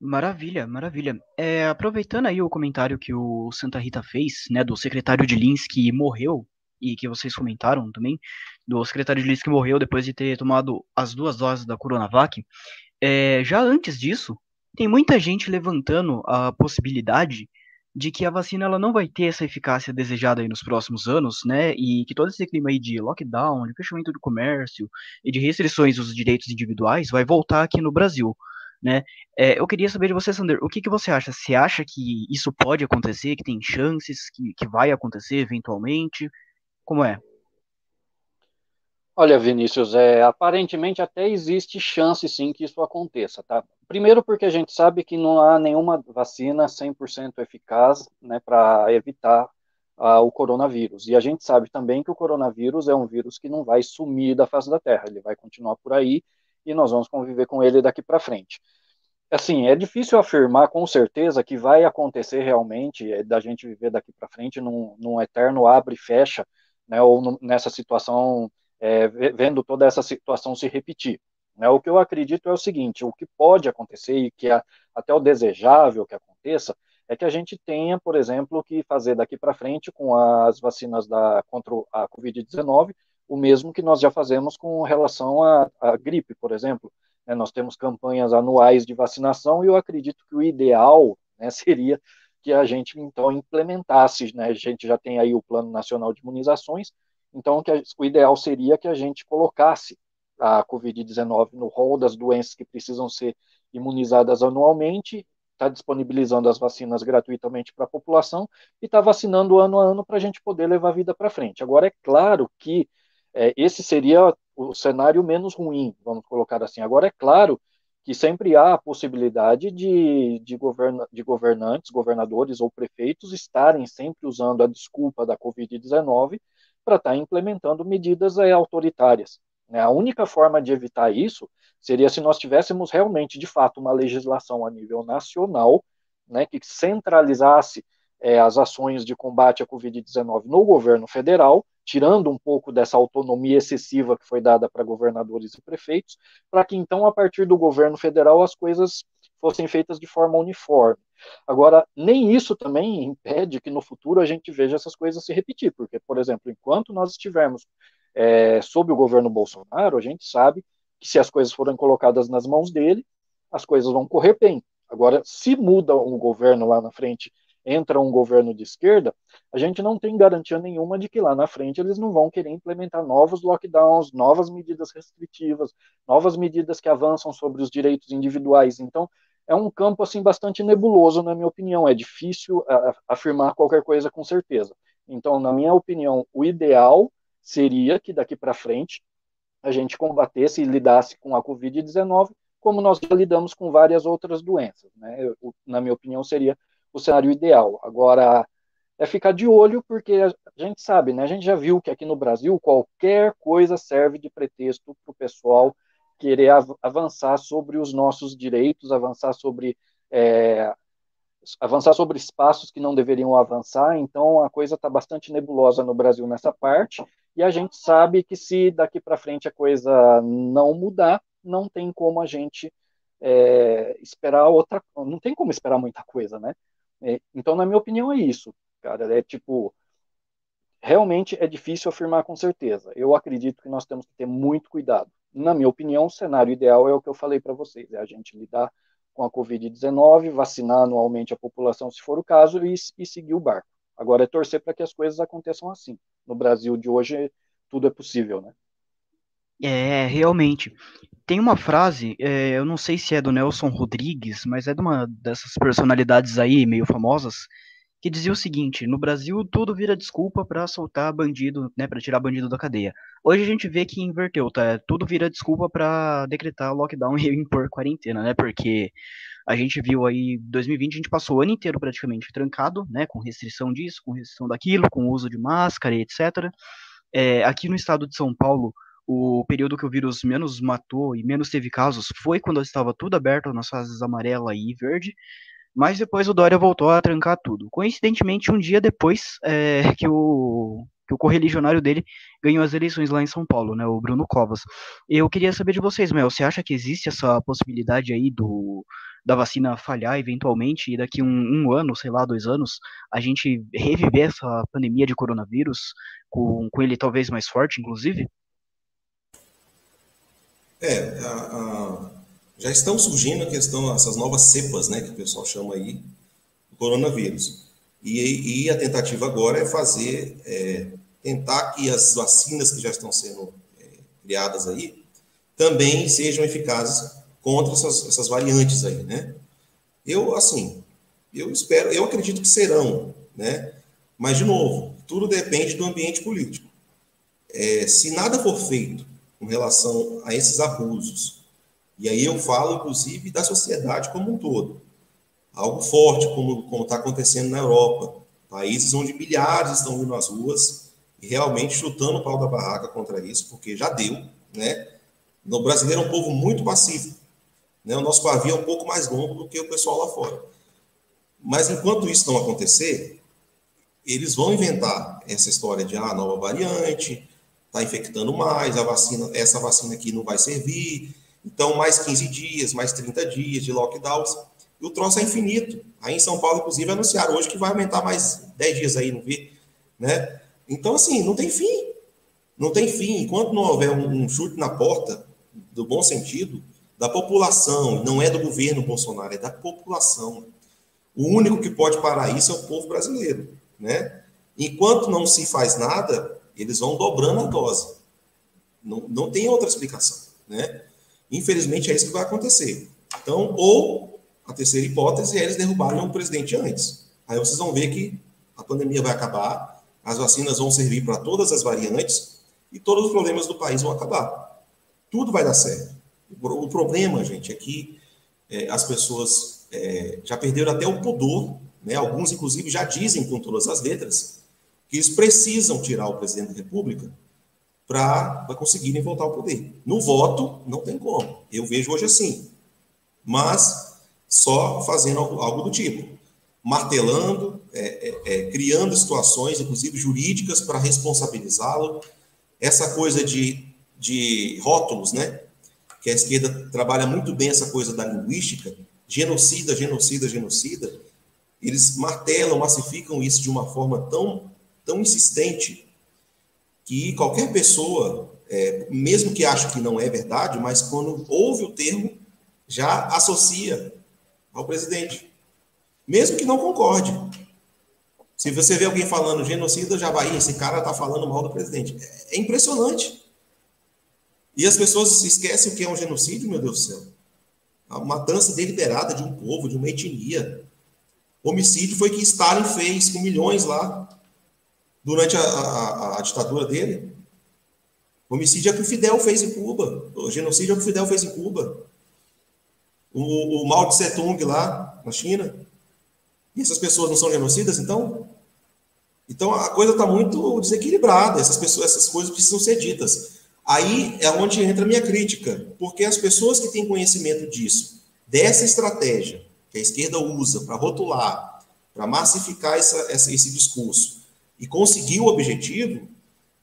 Maravilha, maravilha. É, aproveitando aí o comentário que o Santa Rita fez, né, do secretário de Lins que morreu, e que vocês comentaram também, do secretário de Lins que morreu depois de ter tomado as duas doses da Coronavac, é, já antes disso, tem muita gente levantando a possibilidade de que a vacina ela não vai ter essa eficácia desejada aí nos próximos anos, né? E que todo esse clima aí de lockdown, de fechamento do comércio e de restrições dos direitos individuais vai voltar aqui no Brasil né? É, eu queria saber de você, Sander, o que, que você acha? Você acha que isso pode acontecer, que tem chances, que, que vai acontecer eventualmente? Como é?
Olha, Vinícius, é, aparentemente até existe chance sim que isso aconteça, tá? Primeiro porque a gente sabe que não há nenhuma vacina 100% eficaz, né, para evitar uh, o coronavírus. E a gente sabe também que o coronavírus é um vírus que não vai sumir da face da Terra, ele vai continuar por aí e nós vamos conviver com ele daqui para frente. Assim, é difícil afirmar com certeza que vai acontecer realmente é, da gente viver daqui para frente num, num, eterno abre e fecha, né, ou no, nessa situação, é, vendo toda essa situação se repetir. Né? O que eu acredito é o seguinte: o que pode acontecer e que é até o desejável que aconteça é que a gente tenha, por exemplo, que fazer daqui para frente com as vacinas da, contra a Covid-19 o mesmo que nós já fazemos com relação à, à gripe, por exemplo. Né, nós temos campanhas anuais de vacinação e eu acredito que o ideal né, seria que a gente então implementasse, né, a gente já tem aí o Plano Nacional de Imunizações, então o ideal seria que a gente colocasse a Covid-19 no rol das doenças que precisam ser imunizadas anualmente, está disponibilizando as vacinas gratuitamente para a população e está vacinando ano a ano para a gente poder levar a vida para frente. Agora, é claro que é, esse seria o cenário menos ruim, vamos colocar assim. Agora, é claro que sempre há a possibilidade de, de, governa, de governantes, governadores ou prefeitos estarem sempre usando a desculpa da Covid-19 para estar tá implementando medidas autoritárias. Né? A única forma de evitar isso seria se nós tivéssemos realmente, de fato, uma legislação a nível nacional né, que centralizasse é, as ações de combate à Covid-19 no governo federal, tirando um pouco dessa autonomia excessiva que foi dada para governadores e prefeitos, para que então, a partir do governo federal, as coisas fossem feitas de forma uniforme. Agora, nem isso também impede que no futuro a gente veja essas coisas se repetir, porque, por exemplo, enquanto nós estivermos é, sob o governo Bolsonaro, a gente sabe que se as coisas forem colocadas nas mãos dele, as coisas vão correr bem. Agora, se muda um governo lá na frente entra um governo de esquerda, a gente não tem garantia nenhuma de que lá na frente eles não vão querer implementar novos lockdowns, novas medidas restritivas, novas medidas que avançam sobre os direitos individuais. Então, é um campo assim bastante nebuloso, na minha opinião. É difícil afirmar qualquer coisa com certeza. Então, na minha opinião, o ideal seria que daqui para frente a gente combatesse e lidasse com a Covid-19 como nós lidamos com várias outras doenças. Né? Eu, na minha opinião, seria o cenário ideal. Agora, é ficar de olho, porque a gente sabe, né? A gente já viu que aqui no Brasil qualquer coisa serve de pretexto para o pessoal querer avançar sobre os nossos direitos, avançar sobre é, avançar sobre espaços que não deveriam avançar. Então a coisa está bastante nebulosa no Brasil nessa parte. E a gente sabe que se daqui para frente a coisa não mudar, não tem como a gente é, esperar outra, não tem como esperar muita coisa, né? É, então, na minha opinião, é isso cara. É tipo, realmente é difícil afirmar com certeza. Eu acredito que nós temos que ter muito cuidado. Na minha opinião, o cenário ideal é o que eu falei para vocês: é a gente lidar com a Covid-19, vacinar anualmente a população, se for o caso, e, e seguir o barco. Agora é torcer para que as coisas aconteçam assim. No Brasil de hoje, tudo é possível, né?
É, realmente. Tem uma frase, é, eu não sei se é do Nelson Rodrigues, mas é de uma dessas personalidades aí meio famosas, que dizia o seguinte: no Brasil tudo vira desculpa para soltar bandido, né, para tirar bandido da cadeia. Hoje a gente vê que inverteu, tá? Tudo vira desculpa para decretar lockdown e impor quarentena, né? Porque a gente viu aí 2020 a gente passou o ano inteiro praticamente trancado, né, com restrição disso, com restrição daquilo, com uso de máscara e etc. É, aqui no estado de São Paulo o período que o vírus menos matou e menos teve casos foi quando estava tudo aberto nas fases amarela e verde. Mas depois o Dória voltou a trancar tudo. Coincidentemente, um dia depois é, que o que o correligionário dele ganhou as eleições lá em São Paulo, né, o Bruno Covas. Eu queria saber de vocês, Mel, você acha que existe essa possibilidade aí do, da vacina falhar eventualmente e daqui um, um ano, sei lá, dois anos, a gente reviver essa pandemia de coronavírus com, com ele talvez mais forte, inclusive?
É, a, a, já estão surgindo a questão, essas novas cepas, né, que o pessoal chama aí, do coronavírus. E, e a tentativa agora é fazer, é, tentar que as vacinas que já estão sendo é, criadas aí também sejam eficazes contra essas, essas variantes aí, né? Eu, assim, eu espero, eu acredito que serão, né? Mas, de novo, tudo depende do ambiente político. É, se nada for feito com relação a esses abusos, e aí eu falo, inclusive, da sociedade como um todo. Algo forte, como está acontecendo na Europa. Países onde milhares estão indo às ruas e realmente chutando o pau da barraca contra isso, porque já deu. Né? O brasileiro é um povo muito pacífico. Né? O nosso pavio é um pouco mais longo do que o pessoal lá fora. Mas enquanto isso não acontecer, eles vão inventar essa história de ah, nova variante, está infectando mais, a vacina, essa vacina aqui não vai servir, então, mais 15 dias, mais 30 dias de lockdowns. E o troço é infinito. Aí em São Paulo, inclusive, anunciaram hoje que vai aumentar mais 10 dias aí, não vi? Né? Então, assim, não tem fim. Não tem fim. Enquanto não houver um, um chute na porta, do bom sentido, da população, não é do governo Bolsonaro, é da população. O único que pode parar isso é o povo brasileiro. Né? Enquanto não se faz nada, eles vão dobrando a dose. Não, não tem outra explicação. Né? Infelizmente, é isso que vai acontecer. Então, ou a terceira hipótese é eles derrubarem o presidente antes. Aí vocês vão ver que a pandemia vai acabar, as vacinas vão servir para todas as variantes e todos os problemas do país vão acabar. Tudo vai dar certo. O problema, gente, é que é, as pessoas é, já perderam até o pudor, né? alguns, inclusive, já dizem com todas as letras que eles precisam tirar o presidente da República para conseguirem voltar ao poder. No voto, não tem como. Eu vejo hoje assim. Mas só fazendo algo, algo do tipo. Martelando, é, é, é, criando situações, inclusive jurídicas, para responsabilizá-lo. Essa coisa de, de rótulos, né? Que a esquerda trabalha muito bem essa coisa da linguística, genocida, genocida, genocida. Eles martelam, massificam isso de uma forma tão, tão insistente que qualquer pessoa, é, mesmo que ache que não é verdade, mas quando ouve o termo, já associa ao presidente, mesmo que não concorde. Se você vê alguém falando genocida, já vai, esse cara está falando mal do presidente. É, é impressionante. E as pessoas esquecem o que é um genocídio, meu Deus do céu. A matança deliberada de um povo, de uma etnia. Homicídio foi que Stalin fez com milhões lá durante a, a, a ditadura dele. Homicídio é que o Fidel fez em Cuba. O genocídio é que o Fidel fez em Cuba. O, o Mao Tse Tung lá na China. E essas pessoas não são genocidas, então? Então a coisa está muito desequilibrada, essas pessoas, essas coisas precisam ser ditas. Aí é onde entra a minha crítica, porque as pessoas que têm conhecimento disso, dessa estratégia que a esquerda usa para rotular, para massificar essa, essa, esse discurso e conseguir o objetivo,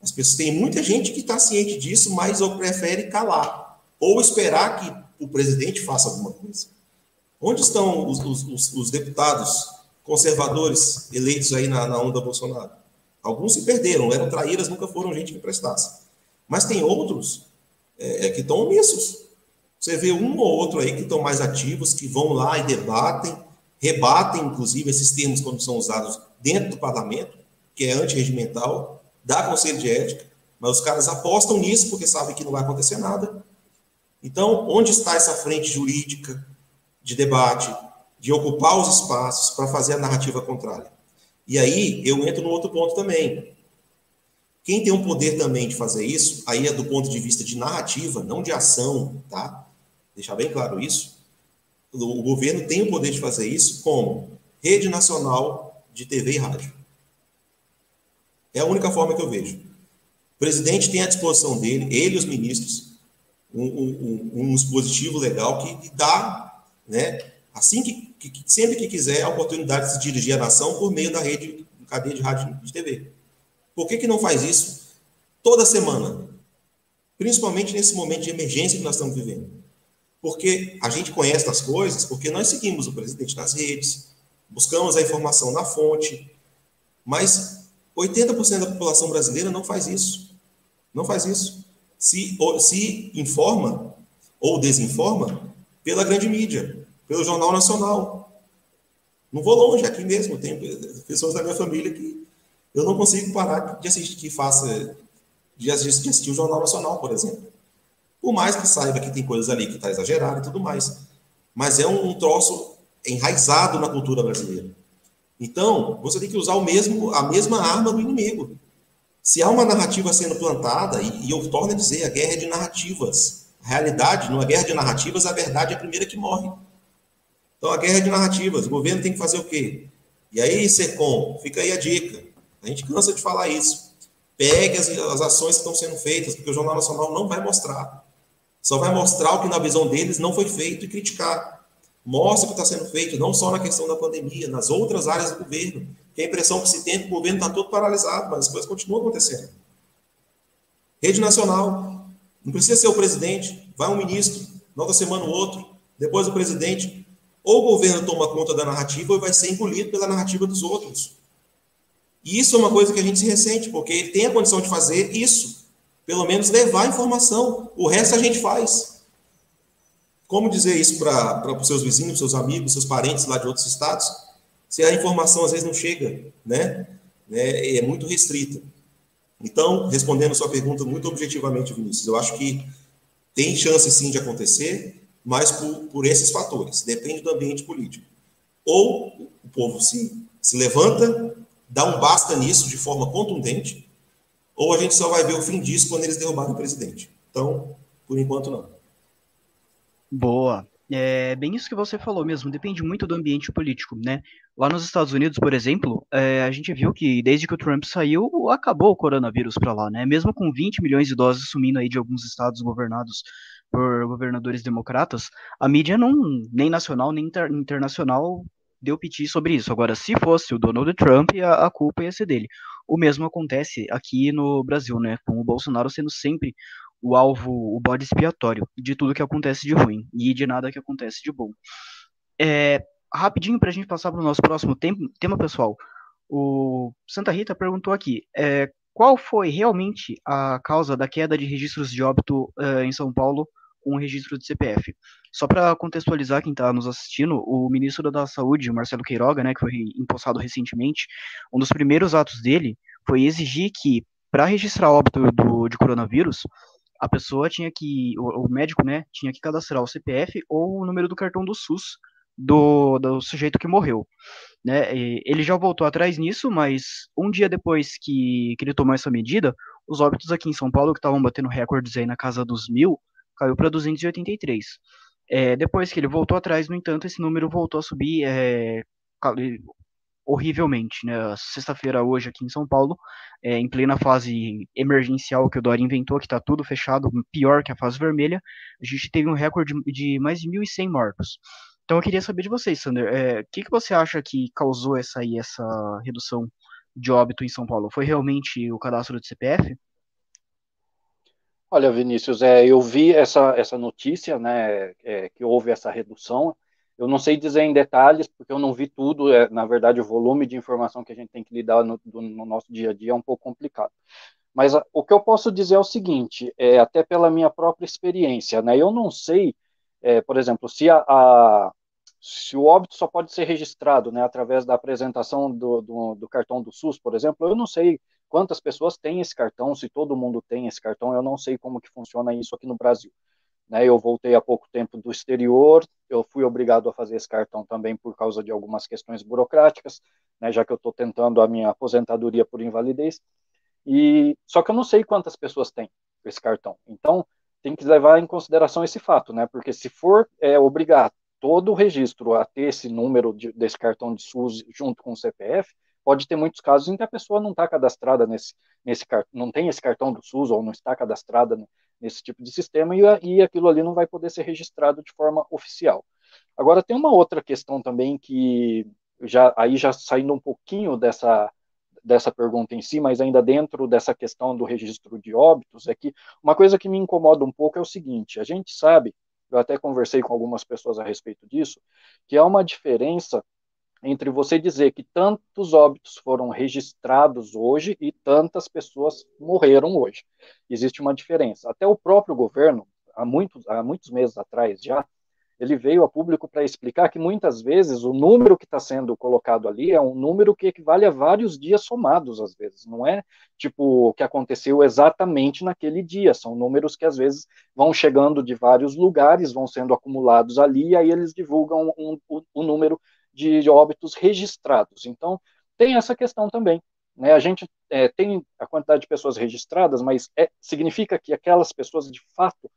as pessoas tem muita gente que está ciente disso, mas ou prefere calar ou esperar que o presidente faça alguma coisa. Onde estão os, os, os deputados conservadores eleitos aí na, na onda Bolsonaro? Alguns se perderam, eram traíras, nunca foram gente que prestasse. Mas tem outros é, é, que estão omissos. Você vê um ou outro aí que estão mais ativos, que vão lá e debatem, rebatem, inclusive, esses termos quando são usados dentro do parlamento, que é antirregimental, dá conselho de ética, mas os caras apostam nisso porque sabem que não vai acontecer nada. Então, onde está essa frente jurídica de debate, de ocupar os espaços para fazer a narrativa contrária. E aí eu entro no outro ponto também. Quem tem um poder também de fazer isso, aí é do ponto de vista de narrativa, não de ação, tá? Deixar bem claro isso. O governo tem o poder de fazer isso como rede nacional de TV e rádio. É a única forma que eu vejo. O presidente tem à disposição dele, ele e os ministros, um, um, um dispositivo legal que dá né? Assim que, que, sempre que quiser, a oportunidade de se dirigir à nação por meio da rede, cadeia de rádio e de TV. Por que, que não faz isso toda semana? Principalmente nesse momento de emergência que nós estamos vivendo. Porque a gente conhece as coisas, porque nós seguimos o presidente nas redes, buscamos a informação na fonte, mas 80% da população brasileira não faz isso. Não faz isso. Se, se informa ou desinforma pela grande mídia, pelo Jornal Nacional. Não vou longe, aqui mesmo, tem pessoas da minha família que eu não consigo parar de assistir, que faça, de assistir, de assistir o Jornal Nacional, por exemplo. Por mais que saiba que tem coisas ali que está exagerado e tudo mais. Mas é um, um troço enraizado na cultura brasileira. Então, você tem que usar o mesmo, a mesma arma do inimigo. Se há uma narrativa sendo plantada, e, e eu torno a dizer, a guerra é de narrativas. A realidade, numa guerra de narrativas, a verdade é a primeira que morre. Então, a guerra de narrativas, o governo tem que fazer o quê? E aí, SECOM, fica aí a dica. A gente cansa de falar isso. Pegue as, as ações que estão sendo feitas, porque o Jornal Nacional não vai mostrar. Só vai mostrar o que, na visão deles, não foi feito e criticar. Mostra o que está sendo feito, não só na questão da pandemia, nas outras áreas do governo. Que a impressão que se tem é que o governo está todo paralisado, mas as coisas continuam acontecendo. Rede Nacional, não precisa ser o presidente, vai um ministro, na outra semana o outro, depois o presidente. Ou o governo toma conta da narrativa ou vai ser engolido pela narrativa dos outros. E isso é uma coisa que a gente se ressente, porque ele tem a condição de fazer isso. Pelo menos levar a informação. O resto a gente faz. Como dizer isso para os seus vizinhos, seus amigos, seus parentes lá de outros estados? Se a informação às vezes não chega, né? É, é muito restrita. Então, respondendo sua pergunta muito objetivamente, Vinícius, eu acho que tem chance sim de acontecer, mas por, por esses fatores, depende do ambiente político. Ou o povo se, se levanta, dá um basta nisso de forma contundente, ou a gente só vai ver o fim disso quando eles derrubarem o presidente. Então, por enquanto, não.
Boa. É bem isso que você falou mesmo, depende muito do ambiente político, né? Lá nos Estados Unidos, por exemplo, é, a gente viu que desde que o Trump saiu, acabou o coronavírus para lá, né? Mesmo com 20 milhões de doses sumindo aí de alguns estados governados por governadores democratas, a mídia não, nem nacional nem inter, internacional deu piti sobre isso. Agora, se fosse o Donald Trump, a, a culpa ia ser dele. O mesmo acontece aqui no Brasil, né? Com o Bolsonaro sendo sempre o alvo, o bode expiatório de tudo que acontece de ruim e de nada que acontece de bom. É, rapidinho para a gente passar para o nosso próximo tema, pessoal. O Santa Rita perguntou aqui: é, qual foi realmente a causa da queda de registros de óbito é, em São Paulo com o registro de CPF? Só para contextualizar quem está nos assistindo, o ministro da Saúde, Marcelo Queiroga, né, que foi empossado recentemente, um dos primeiros atos dele foi exigir que, para registrar óbito do, de coronavírus, a pessoa tinha que, o, o, médico, né, tinha que cadastrar o CPF ou o número do cartão do SUS do, do sujeito que morreu. Né? E ele já voltou atrás nisso, mas um dia depois que, que ele tomou essa medida, os óbitos aqui em São Paulo, que estavam batendo recordes aí na casa dos mil, caiu para 283. É, depois que ele voltou atrás, no entanto, esse número voltou a subir, é, horrivelmente, né? Sexta-feira hoje aqui em São Paulo, é, em plena fase emergencial que o Dória inventou, que está tudo fechado, pior que a fase vermelha, a gente teve um recorde de, mais de 1.100 mortos. Então eu queria saber de vocês, Sander, o é, que, que você acha que causou essa, aí, essa redução de óbito em São Paulo? Foi realmente o cadastro do CPF?
Olha, Vinícius, é, eu vi essa, essa notícia, né, é, que houve essa redução. Eu não sei dizer em detalhes, porque eu não vi tudo. É, na verdade, o volume de informação que a gente tem que lidar no, do, no nosso dia a dia é um pouco complicado. Mas a, o que eu posso dizer é o seguinte, é, até pela minha própria experiência, né, eu não sei é, por exemplo, se, a, a, se o óbito só pode ser registrado né, através da apresentação do, do, do, cartão do SUS, por exemplo, eu não sei quantas pessoas têm esse cartão, se todo mundo tem esse cartão, eu não sei como que funciona isso aqui no Brasil. Né, eu voltei há pouco tempo do exterior, eu fui obrigado a fazer esse cartão também por causa de algumas questões burocráticas, né, já que eu estou tentando a minha aposentadoria por invalidez, e só que eu não sei quantas pessoas têm esse cartão. Então, tem que levar em consideração esse fato, né? Porque se for é, obrigar todo o registro a ter esse número de, desse cartão de SUS junto com o CPF, pode ter muitos casos em que a pessoa não está cadastrada nesse, nesse não tem esse cartão do SUS ou não está cadastrada nesse tipo de sistema e, e aquilo ali não vai poder ser registrado de forma oficial. Agora tem uma outra questão também que já aí já saindo um pouquinho dessa dessa pergunta em si, mas ainda dentro dessa questão do registro de óbitos, é que uma coisa que me incomoda um pouco é o seguinte: a gente sabe, eu até conversei com algumas pessoas a respeito disso, que há uma diferença entre você dizer que tantos óbitos foram registrados hoje e tantas pessoas morreram hoje. Existe uma diferença. Até o próprio governo, há muitos, há muitos meses atrás já, ele veio a público para explicar que muitas vezes o número que está sendo colocado ali é um número que equivale a vários dias somados, às vezes. Não é tipo o que aconteceu exatamente naquele dia. São números que às vezes vão chegando de vários lugares, vão sendo acumulados ali, e aí eles divulgam um, um número de, óbitos registrados. Então, tem essa questão também. Né, a gente é, tem a quantidade de pessoas registradas, mas é, significa que aquelas pessoas de fato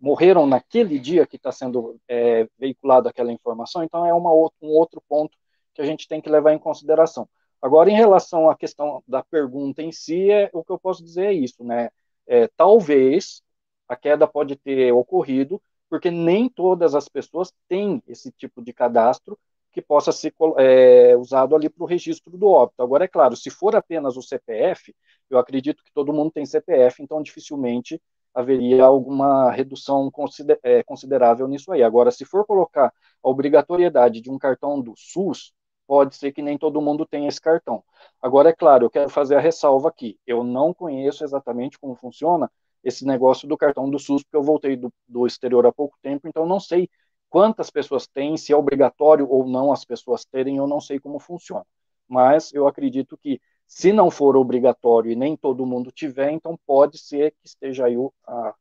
morreram naquele dia que está sendo é, veiculada aquela informação, então é uma, um outro ponto que a gente tem que levar em consideração. Agora, em relação à questão da pergunta em si, é, o que eu posso dizer é isso, né? É, talvez a queda pode ter ocorrido, porque nem todas as pessoas têm esse tipo de cadastro que possa ser é, usado ali para o registro do óbito. Agora, é claro, se for apenas o CPF, eu acredito que todo mundo tem CPF, então dificilmente haveria alguma redução consider, é, considerável nisso aí. Agora, se for colocar a obrigatoriedade de um cartão do SUS, pode ser que nem todo mundo tenha esse cartão. Agora, é claro, eu quero fazer a ressalva aqui. Eu não conheço exatamente como funciona esse negócio do cartão do SUS, porque eu voltei do, do exterior há pouco tempo, então não sei quantas pessoas têm, se é obrigatório ou não as pessoas terem, eu não sei como funciona. Mas eu acredito que se não for obrigatório e nem todo mundo tiver, então pode ser que esteja aí a,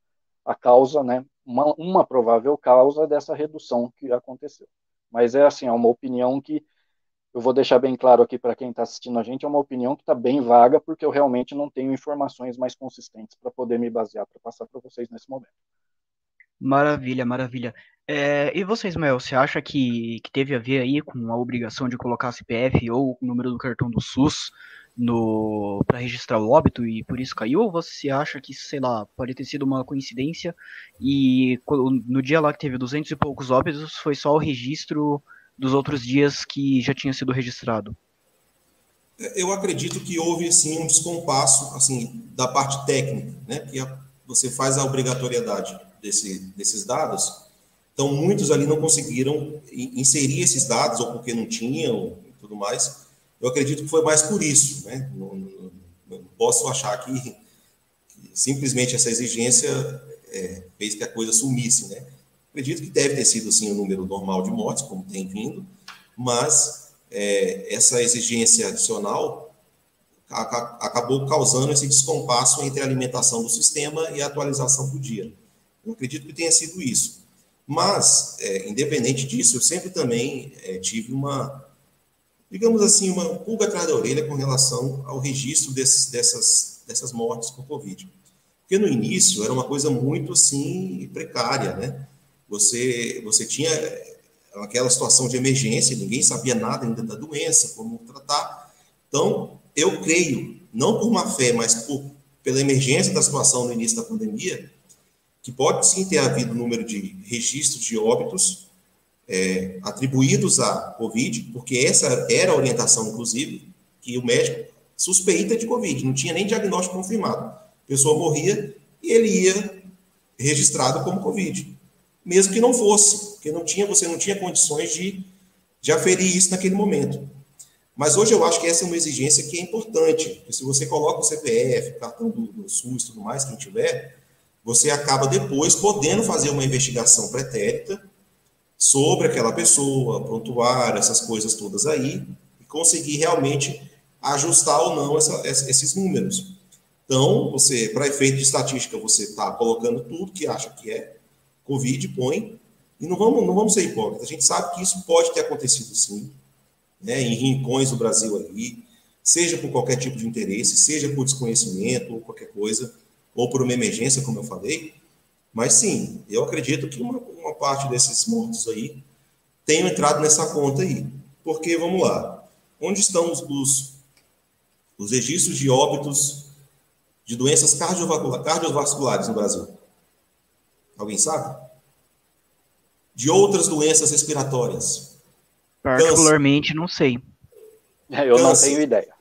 a causa, né, uma, uma provável causa dessa redução que aconteceu. Mas é assim, é uma opinião que eu vou deixar bem claro aqui para quem está assistindo a gente, é uma opinião que está bem vaga, porque eu realmente não tenho informações mais consistentes para poder me basear para passar para vocês nesse momento.
Maravilha, maravilha. É, e você, Ismael, você acha que, que teve a ver aí com a obrigação de colocar CPF ou o número do cartão do SUS no para registrar o óbito e por isso caiu? Ou você acha que, sei lá, pode ter sido uma coincidência e no dia lá que teve duzentos e poucos óbitos foi só o registro dos outros dias que já tinha sido registrado?
Eu acredito que houve sim um descompasso assim da parte técnica, né? Que você faz a obrigatoriedade desse, desses dados, então muitos ali não conseguiram inserir esses dados ou porque não tinham e tudo mais. Eu acredito que foi mais por isso, né? Não, não, não posso achar que, que, simplesmente essa exigência é, fez que a coisa sumisse, né? Acredito que deve ter sido sim o número normal de mortes, como tem vindo, mas é, essa exigência adicional acabou causando esse descompasso entre a alimentação do sistema e a atualização do dia. Eu acredito que tenha sido isso. Mas, é, independente disso, eu sempre também é, tive uma, digamos assim, uma pulga atrás da orelha com relação ao registro desses, dessas, dessas mortes por Covid. Porque no início era uma coisa muito, assim, precária, né? Você, você tinha aquela situação de emergência, ninguém sabia nada ainda da doença, como tratar. Então, eu creio, não por má fé, mas por, pela emergência da situação no início da pandemia, que pode sim ter havido número de registros de óbitos é, atribuídos à Covid, porque essa era a orientação, inclusive, que o médico suspeita de Covid, não tinha nem diagnóstico confirmado. A pessoa morria e ele ia registrado como Covid, mesmo que não fosse, porque não tinha, você não tinha condições de, de aferir isso naquele momento. Mas hoje eu acho que essa é uma exigência que é importante. Se você coloca o CPF, cartão do, do SUS tudo mais, quem tiver, você acaba depois podendo fazer uma investigação pretérita sobre aquela pessoa, prontuário, essas coisas todas aí, e conseguir realmente ajustar ou não essa, esses números. Então, você, para efeito de estatística, você está colocando tudo que acha que é Covid, põe, e não vamos, não vamos ser hipócritas. A gente sabe que isso pode ter acontecido sim, né, em rincões do Brasil aí, seja por qualquer tipo de interesse, seja por desconhecimento ou qualquer coisa, ou por uma emergência, como eu falei. Mas sim, eu acredito que uma, uma parte desses mortos aí tenham entrado nessa conta aí. Porque, vamos lá, onde estão os, os, os registros de óbitos de doenças cardiovasculares no Brasil? Alguém sabe? De outras doenças respiratórias?
Particularmente, Câncer. não sei.
É, eu Câncer. não tenho ideia.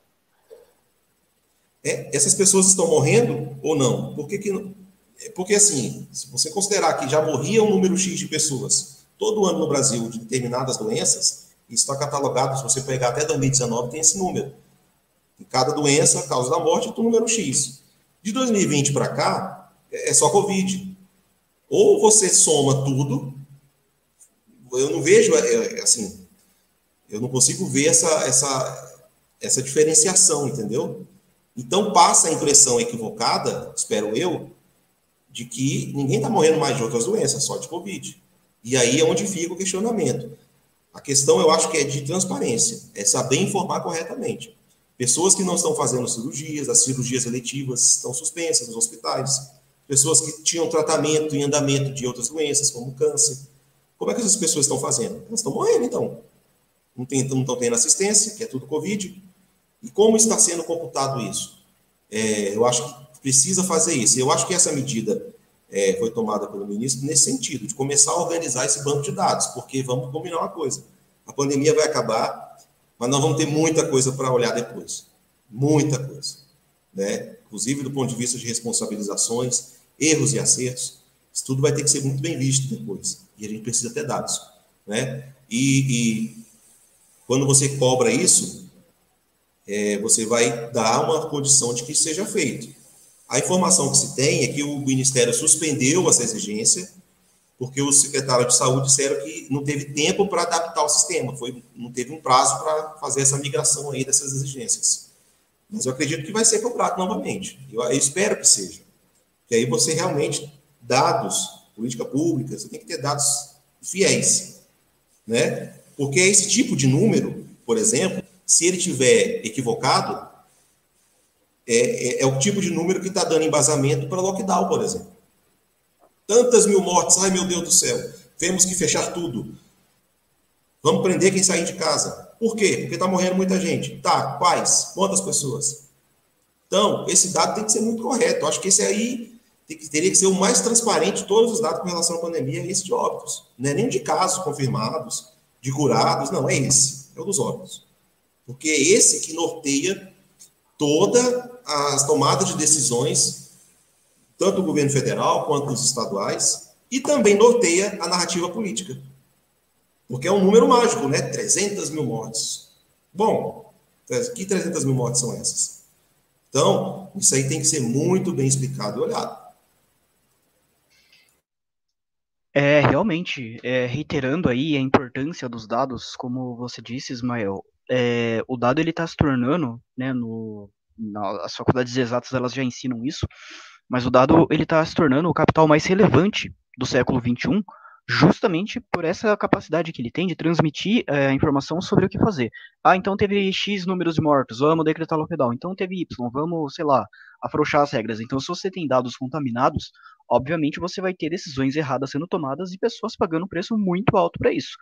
É, essas pessoas estão morrendo ou não? Por que, que não? É, porque, assim, se você considerar que já morria um número X de pessoas todo ano no Brasil de determinadas doenças, isso está catalogado, se você pegar até 2019, tem esse número. Em cada doença, a causa da morte, é o número X. De 2020 para cá, é, é só Covid. Ou você soma tudo, eu não vejo, assim, eu não consigo ver essa, essa, essa diferenciação, entendeu? Então passa a impressão equivocada, espero eu, de que ninguém está morrendo mais de outras doenças, só de Covid. E aí é onde fica o questionamento. A questão, eu acho que é de transparência, é saber informar corretamente. Pessoas que não estão fazendo cirurgias, as cirurgias eletivas estão suspensas nos hospitais. Pessoas que tinham tratamento em andamento de outras doenças, como câncer. Como é que essas pessoas estão fazendo? Elas estão morrendo, então não, estão tendo assistência, que é tudo Covid. E como está sendo computado isso? É, eu acho que precisa fazer isso. Eu acho que essa medida é, foi tomada pelo ministro nesse sentido, de começar a organizar esse banco de dados, porque vamos combinar uma coisa: a pandemia vai acabar, mas nós vamos ter muita coisa para olhar depois. Muita coisa. Né? Inclusive do ponto de vista de responsabilizações, erros e acertos. Isso tudo vai ter que ser muito bem visto depois. E a gente precisa ter dados. Né? E, e quando você cobra isso, é, você vai dar uma condição de que seja feito. A informação que se tem é que o Ministério suspendeu essa exigência, porque os secretários de saúde disseram que não teve tempo para adaptar o sistema, foi, não teve um prazo para fazer essa migração aí dessas exigências. Mas eu acredito que vai ser cobrado novamente. Eu, eu espero que seja. Que aí você realmente, dados, política pública, você tem que ter dados fiéis. Né? Porque esse tipo de número, por exemplo, se ele tiver equivocado, é, é, é o tipo de número que está dando embasamento para lockdown, por exemplo. Tantas mil mortes, ai meu Deus do céu, temos que fechar tudo. Vamos prender quem sair de casa. Por quê? Porque está morrendo muita gente. Tá, quais? Quantas pessoas? Então, esse dado tem que ser muito correto. Eu acho que esse aí teria que ser o mais transparente de todos os dados com relação à pandemia, esse de óbitos. Não é nem de casos confirmados, de curados, não, é esse, é o dos órgãos. Porque é esse que norteia toda as tomadas de decisões, tanto do governo federal quanto dos estaduais, e também norteia a narrativa política. Porque é um número mágico, né? 300 mil mortes. Bom, que 300 mil mortes são essas? Então, isso aí tem que ser muito bem explicado e olhado.
É, realmente, é, reiterando aí a importância dos dados, como você disse, Ismael, é, o dado ele está se tornando, né, no, na, as faculdades exatas elas já ensinam isso, mas o dado ele está se tornando o capital mais relevante do século XXI justamente por essa capacidade que ele tem de transmitir é, a informação sobre o que fazer. Ah, então teve X números de mortos, vamos decretar lockdown. Então teve Y, vamos, sei lá, afrouxar as regras. Então, se você tem dados contaminados, obviamente você vai ter decisões erradas sendo tomadas e pessoas pagando um preço muito alto para isso,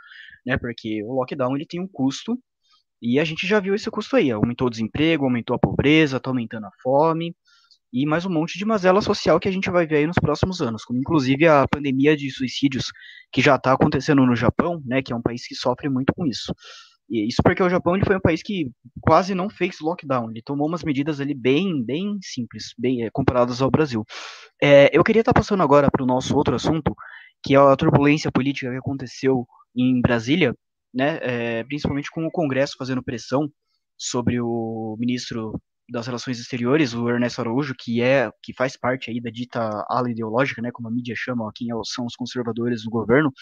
né? Porque o lockdown ele tem um custo e a gente já viu esse custo aí. Aumentou o desemprego, aumentou a pobreza, está aumentando a fome e mais um monte de mazela social que a gente vai ver aí nos próximos anos, como inclusive a pandemia de suicídios que já está acontecendo no Japão, né, que é um país que sofre muito com isso. E isso porque o Japão ele foi um país que quase não fez lockdown, ele tomou umas medidas ali bem, bem simples, bem é, comparadas ao Brasil. É, eu queria estar tá passando agora para o nosso outro assunto, que é a turbulência política que aconteceu em Brasília, né, é, principalmente com o Congresso fazendo pressão sobre o ministro das Relações Exteriores, o Ernesto Araújo, que é que faz parte aí da dita ala ideológica, né, como a mídia chama, aqui são os conservadores do governo,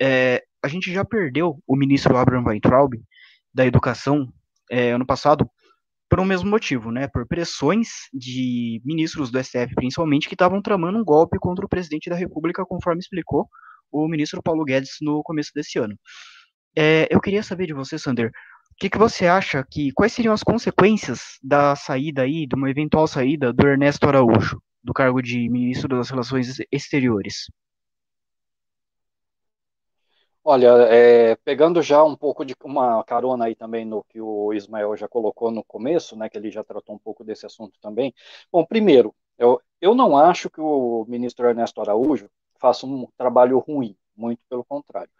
é, a gente já perdeu o ministro Abraham Weintraub da Educação é, ano passado por um mesmo motivo, né, por pressões de ministros do STF, principalmente, que estavam tramando um golpe contra o presidente da República, conforme explicou o ministro Paulo Guedes no começo desse ano. É, eu queria saber de você, Sander, o que, que você acha que quais seriam as consequências da saída aí, de uma eventual saída do Ernesto Araújo do cargo de ministro das Relações Exteriores?
Olha, é, pegando já um pouco de uma carona aí também no que o Ismael já colocou no começo, né, que ele já tratou um pouco desse assunto também. Bom, primeiro, eu, eu não acho que o ministro Ernesto Araújo faça um trabalho ruim, muito pelo contrário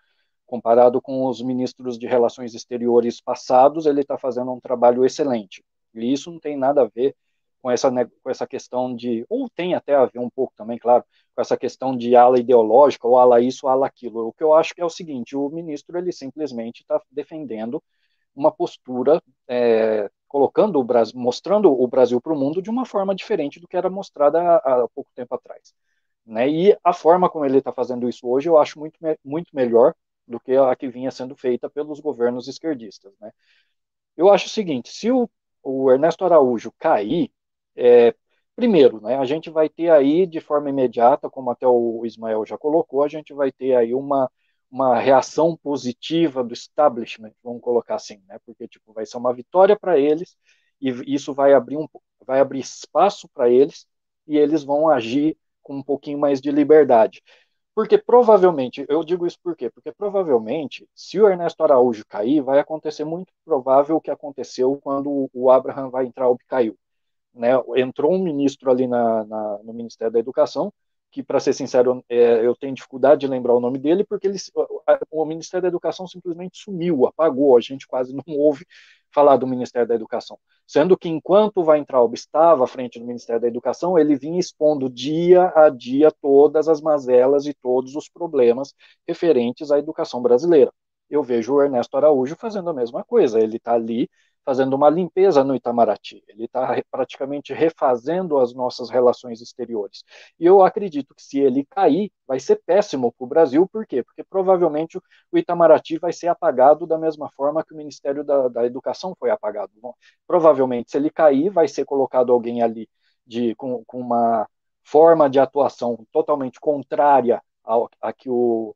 comparado com os ministros de relações exteriores passados, ele está fazendo um trabalho excelente. E isso não tem nada a ver com essa, com essa questão de, ou tem até a ver um pouco também, claro, com essa questão de ala ideológica, ou ala isso, ou ala aquilo. O que eu acho que é o seguinte, o ministro, ele simplesmente está defendendo uma postura, é, colocando o Brasil, mostrando o Brasil para o mundo de uma forma diferente do que era mostrada há, há pouco tempo atrás. Né? E a forma como ele está fazendo isso hoje, eu acho muito, muito melhor do que a que vinha sendo feita pelos governos esquerdistas. Né? Eu acho o seguinte: se o, o Ernesto Araújo cair, é, primeiro, né, a gente vai ter aí de forma imediata, como até o Ismael já colocou, a gente vai ter aí uma, uma reação positiva do establishment, vamos colocar assim, né, porque tipo, vai ser uma vitória para eles e isso vai abrir, um, vai abrir espaço para eles e eles vão agir com um pouquinho mais de liberdade. Porque provavelmente, eu digo isso por quê? Porque provavelmente, se o Ernesto Araújo cair, vai acontecer muito provável o que aconteceu quando o Abraham vai entrar o caiu. Né? Entrou um ministro ali na, na, no Ministério da Educação, que, para ser sincero, é, eu tenho dificuldade de lembrar o nome dele, porque ele, o Ministério da Educação simplesmente sumiu, apagou, a gente quase não ouve falar do Ministério da Educação. Sendo que enquanto o Weintraub estava à frente do Ministério da Educação, ele vinha expondo dia a dia todas as mazelas e todos os problemas referentes à educação brasileira. Eu vejo o Ernesto Araújo fazendo a mesma coisa, ele está ali fazendo uma limpeza no Itamaraty, ele está praticamente refazendo as nossas relações exteriores. E eu acredito que se ele cair, vai ser péssimo para o Brasil, por quê? Porque provavelmente o Itamaraty vai ser apagado da mesma forma que o Ministério da, da Educação foi apagado. Bom, provavelmente, se ele cair, vai ser colocado alguém ali de, com, com uma forma de atuação totalmente contrária ao, a que o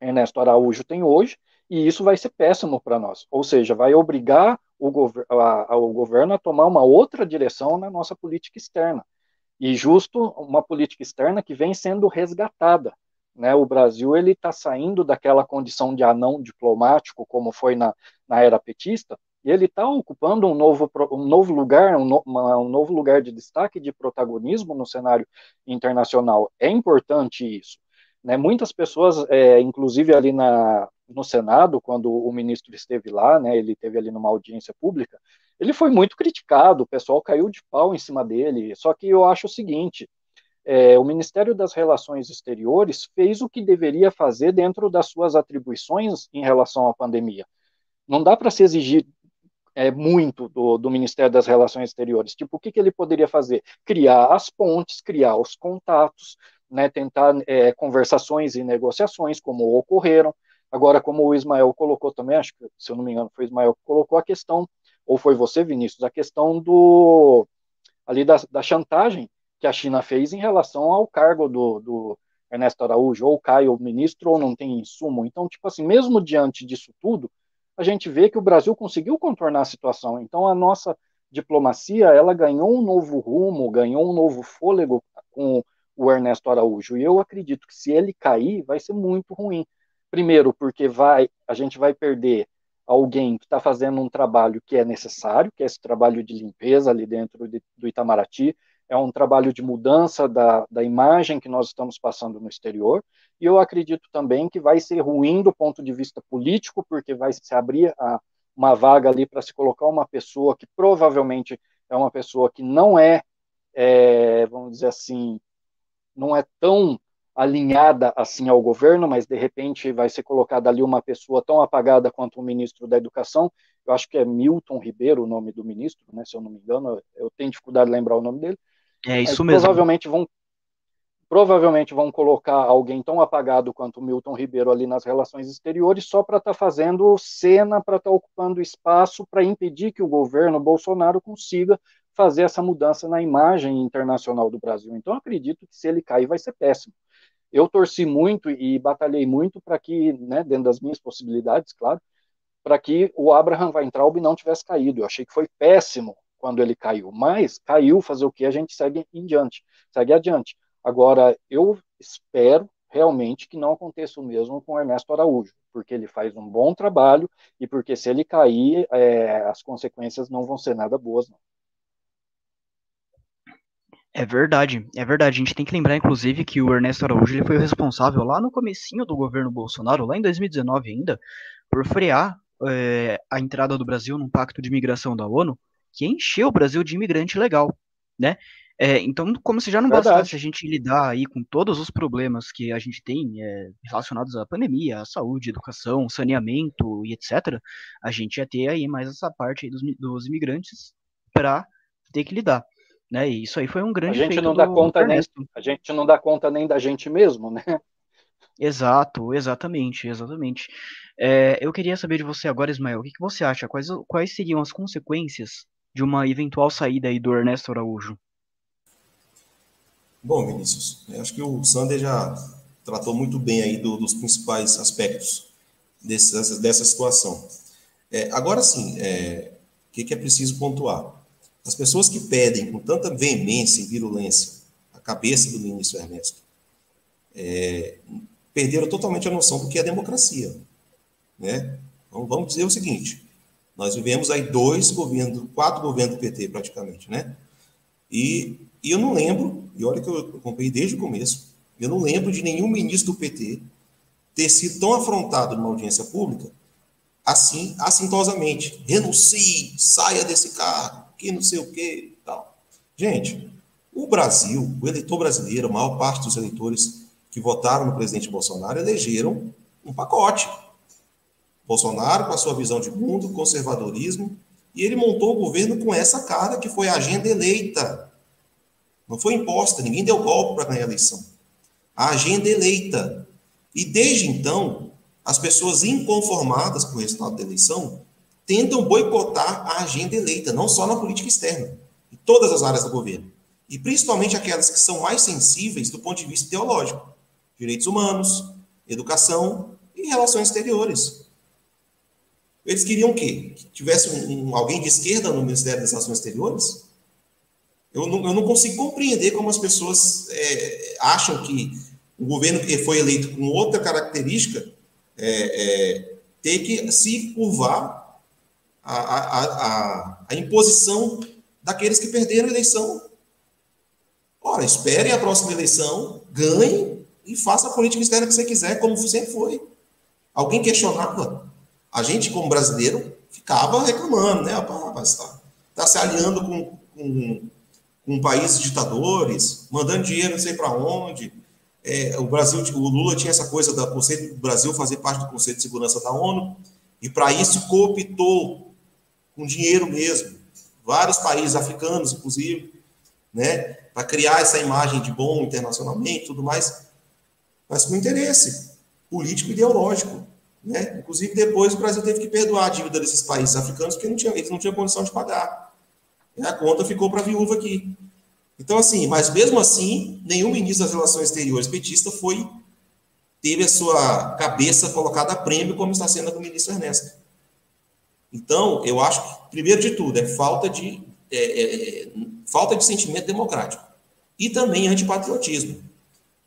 Ernesto Araújo tem hoje, e isso vai ser péssimo para nós. Ou seja, vai obrigar o, gover a, o governo a tomar uma outra direção na nossa política externa. E justo uma política externa que vem sendo resgatada. Né? O Brasil ele está saindo daquela condição de anão diplomático, como foi na, na era petista, e ele está ocupando um novo, um novo lugar, um, no, uma, um novo lugar de destaque, de protagonismo no cenário internacional. É importante isso. Né? Muitas pessoas, é, inclusive ali na, no Senado, quando o ministro esteve lá, né, ele teve ali numa audiência pública, ele foi muito criticado, o pessoal caiu de pau em cima dele. Só que eu acho o seguinte: é, o Ministério das Relações Exteriores fez o que deveria fazer dentro das suas atribuições em relação à pandemia. Não dá para se exigir é, muito do, do, Ministério das Relações Exteriores. Tipo, o que, que ele poderia fazer? Criar as pontes, criar os contatos, né, tentar é, conversações e negociações, como ocorreram. Agora, como o Ismael colocou também, acho que, se eu não me engano, foi o Ismael que colocou a questão, ou foi você, Vinícius, a questão do ali da, da chantagem que a China fez em relação ao cargo do, do Ernesto Araújo, ou cai o ministro ou não tem insumo. Então, tipo assim, mesmo diante disso tudo, a gente vê que o Brasil conseguiu contornar a situação. Então, a nossa diplomacia, ela ganhou um novo rumo, ganhou um novo fôlego com o Ernesto Araújo. E eu acredito que se ele cair, vai ser muito ruim. Primeiro, porque vai, a gente vai perder alguém que está fazendo um trabalho que é necessário, que é esse trabalho de limpeza ali dentro de, do Itamaraty, é um trabalho de mudança da, da imagem que nós estamos passando no exterior, e eu acredito também que vai ser ruim do ponto de vista político, porque vai se abrir a, uma vaga ali para se colocar uma pessoa que provavelmente é uma pessoa que não é, é vamos dizer assim, não é tão alinhada assim ao governo, mas de repente vai ser colocada ali uma pessoa tão apagada quanto o ministro da Educação. Eu acho que é Milton Ribeiro o nome do ministro, né, se eu não me engano, eu tenho dificuldade de lembrar o nome dele.
É isso mesmo.
Provavelmente vão provavelmente vão colocar alguém tão apagado quanto o Milton Ribeiro ali nas relações exteriores só para estar tá fazendo cena, para estar tá ocupando espaço para impedir que o governo Bolsonaro consiga fazer essa mudança na imagem internacional do Brasil. Então, acredito que se ele cair, vai ser péssimo. Eu torci muito e batalhei muito para que, né, dentro das minhas possibilidades, claro, para que o Abraham Weintraub não tivesse caído. Eu achei que foi péssimo quando ele caiu, mas caiu, fazer o que? A gente segue em diante, segue adiante. Agora, eu espero realmente que não aconteça o mesmo com Ernesto Araújo, porque ele faz um bom trabalho e porque se ele cair, é, as consequências não vão ser nada boas, não.
É verdade, é verdade. A gente tem que lembrar, inclusive, que o Ernesto Araújo ele foi o responsável lá no comecinho do governo Bolsonaro, lá em 2019 ainda, por frear é, a entrada do Brasil num pacto de imigração da ONU, que encheu o Brasil de imigrante legal, né? É, então, como se já não verdade. bastasse a gente lidar aí com todos os problemas que a gente tem é, relacionados à pandemia, à saúde, educação, saneamento e etc., a gente ia ter aí mais essa parte dos, dos imigrantes para ter que lidar. Né? E isso aí foi um grande
a gente não dá conta nem, A gente não dá conta nem da gente mesmo, né?
Exato, exatamente, exatamente. É, eu queria saber de você agora, Ismael, o que, que você acha? Quais, quais seriam as consequências de uma eventual saída aí do Ernesto Araújo?
Bom, Vinícius, acho que o Sander já tratou muito bem aí do, dos principais aspectos desse, dessa situação. É, agora sim, é, o que, que é preciso pontuar? As pessoas que pedem com tanta veemência e virulência a cabeça do ministro Ernesto é, perderam totalmente a noção do que é democracia. Né? Então, vamos dizer o seguinte: nós vivemos aí dois governos, quatro governos do PT praticamente, né? E, e eu não lembro, e olha que eu acompanhei desde o começo, eu não lembro de nenhum ministro do PT ter sido tão afrontado numa audiência pública assim, assintosamente. Renuncie, saia desse cargo que não sei o que tal. Gente, o Brasil, o eleitor brasileiro, a maior parte dos eleitores que votaram no presidente Bolsonaro elegeram um pacote. Bolsonaro com a sua visão de mundo, conservadorismo, e ele montou o governo com essa cara que foi a agenda eleita. Não foi imposta, ninguém deu golpe para ganhar a eleição. A agenda eleita. E desde então, as pessoas inconformadas com o resultado da eleição tentam boicotar a agenda eleita, não só na política externa, em todas as áreas do governo. E principalmente aquelas que são mais sensíveis do ponto de vista ideológico: direitos humanos, educação e relações exteriores. Eles queriam o quê? Que tivesse um, um, alguém de esquerda no Ministério das Relações Exteriores? Eu não, eu não consigo compreender como as pessoas é, acham que o governo que foi eleito com outra característica é, é, tem que se curvar a, a, a, a imposição daqueles que perderam a eleição. Ora, espere a próxima eleição, ganhe e faça a política externa que você quiser, como sempre foi. Alguém questionava. A gente, como brasileiro, ficava reclamando, né? Está tá se aliando com, com, com países ditadores, mandando dinheiro não sei para onde. É, o Brasil, o Lula tinha essa coisa do Brasil fazer parte do Conselho de Segurança da ONU, e para isso cooptou com dinheiro mesmo. Vários países africanos, inclusive, né, para criar essa imagem de bom internacionalmente, tudo mais, mas com interesse político e ideológico, né? Inclusive depois o Brasil teve que perdoar a dívida desses países africanos porque não tinha, eles não tinham condição de pagar. E a conta ficou para a viúva aqui. Então, assim, mas mesmo assim, nenhum ministro das Relações Exteriores petista foi teve a sua cabeça colocada a prêmio, como está sendo a do ministro Ernesto. Então, eu acho que, primeiro de tudo, é falta de, é, é, é, falta de sentimento democrático. E também antipatriotismo.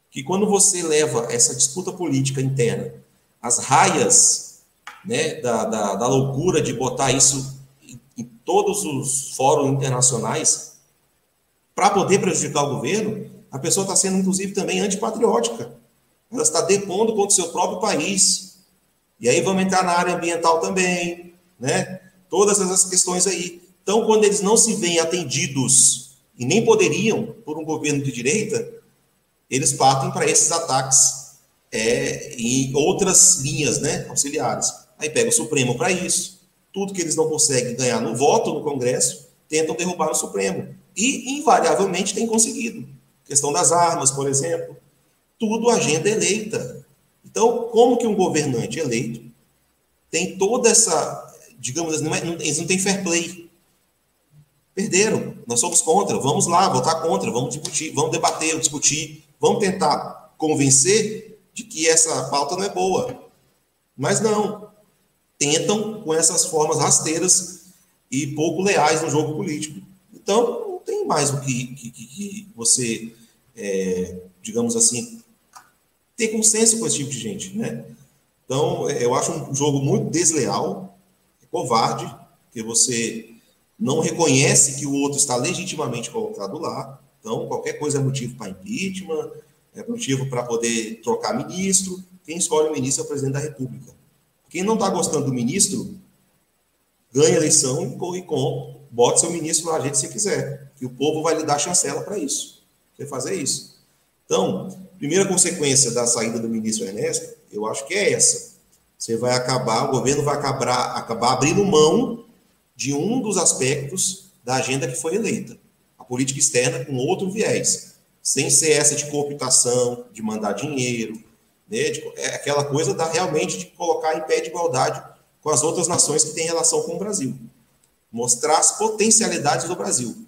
Que quando você leva essa disputa política interna, as raias né, da, da, da loucura de botar isso em, em todos os fóruns internacionais, para poder prejudicar o governo, a pessoa está sendo, inclusive, também antipatriótica. Ela está depondo contra o seu próprio país. E aí vamos entrar na área ambiental também, né? Todas essas questões aí. Então, quando eles não se veem atendidos e nem poderiam por um governo de direita, eles partem para esses ataques é, em outras linhas, né, auxiliares. Aí pega o Supremo para isso. Tudo que eles não conseguem ganhar no voto no Congresso, tentam derrubar o Supremo. E, invariavelmente, têm conseguido. questão das armas, por exemplo. Tudo agenda eleita. Então, como que um governante eleito tem toda essa, digamos assim, é, eles não têm fair play. Perderam. Nós somos contra. Vamos lá, votar contra. Vamos discutir, vamos debater, discutir. Vamos tentar convencer de que essa pauta não é boa. Mas não. Tentam com essas formas rasteiras e pouco leais no jogo político. Então, não tem mais o que, que, que você, é, digamos assim, ter consenso com esse tipo de gente, né? Então, eu acho um jogo muito desleal, covarde, que você não reconhece que o outro está legitimamente colocado lá. Então, qualquer coisa é motivo para impeachment, é motivo para poder trocar ministro. Quem escolhe o ministro é o presidente da República. Quem não está gostando do ministro, ganha eleição e, com, bote seu ministro lá, a gente se quiser. Que o povo vai lhe dar chancela para isso. Você fazer isso. Então, primeira consequência da saída do ministro Ernesto, eu acho que é essa. Você vai acabar, o governo vai acabar, acabar abrindo mão de um dos aspectos da agenda que foi eleita. A política externa com outro viés. Sem ser essa de cooptação, de mandar dinheiro, né, de, é aquela coisa da realmente de colocar em pé de igualdade com as outras nações que têm relação com o Brasil. Mostrar as potencialidades do Brasil.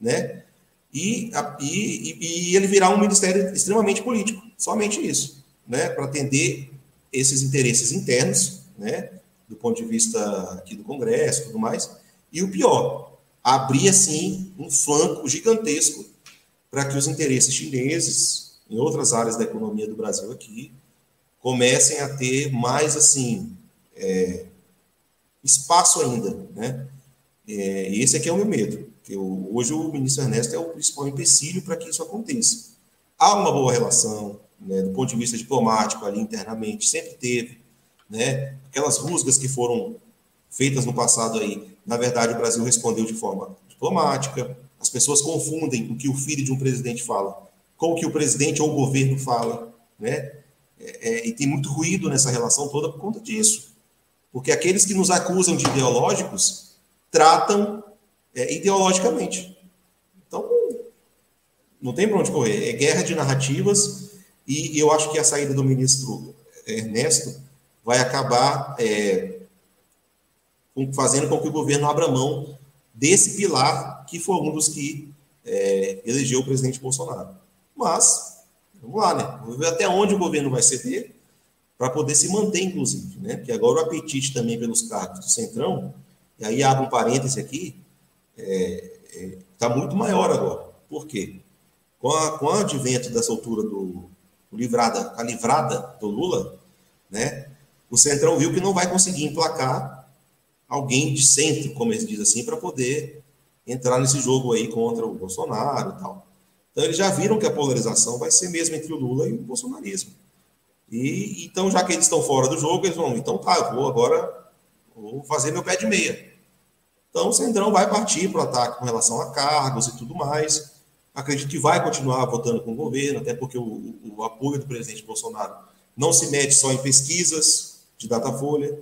Né? E, e, e ele virar um ministério extremamente político. Somente isso. Né? Para atender esses interesses internos, né? do ponto de vista aqui do Congresso e tudo mais. E o pior, abrir assim um flanco gigantesco para que os interesses chineses em outras áreas da economia do Brasil aqui comecem a ter mais assim é, espaço ainda, né? É, esse aqui é o meu medo. Eu, hoje o ministro Ernesto é o principal empecilho para que isso aconteça. Há uma boa relação, né, do ponto de vista diplomático ali internamente, sempre teve, né? Aquelas rusgas que foram feitas no passado aí, na verdade o Brasil respondeu de forma diplomática. As pessoas confundem o que o filho de um presidente fala com o que o presidente ou o governo fala, né? É, é, e tem muito ruído nessa relação toda por conta disso. Porque aqueles que nos acusam de ideológicos tratam é, ideologicamente. Então, não tem para onde correr. É guerra de narrativas e eu acho que a saída do ministro Ernesto vai acabar é, fazendo com que o governo abra mão desse pilar que foi um dos que é, elegeu o presidente Bolsonaro. Mas, vamos lá, né? Vamos ver até onde o governo vai ceder para poder se manter, inclusive, né? Porque agora o apetite também pelos cargos do Centrão, e aí abre um parêntese aqui, está é, é, tá muito maior agora. Por quê? Com, a, com o advento dessa altura do, do livrada, a livrada do Lula, né? O Centrão viu que não vai conseguir emplacar alguém de centro, como eles dizem assim, para poder entrar nesse jogo aí contra o Bolsonaro e tal. Então eles já viram que a polarização vai ser mesmo entre o Lula e o bolsonarismo. E então, já que eles estão fora do jogo, eles vão, então tá, eu vou agora vou fazer meu pé de meia. Então o Centrão vai partir para o ataque com relação a cargos e tudo mais. Acredito que vai continuar votando com o governo, até porque o, o apoio do presidente Bolsonaro não se mede só em pesquisas de Datafolha,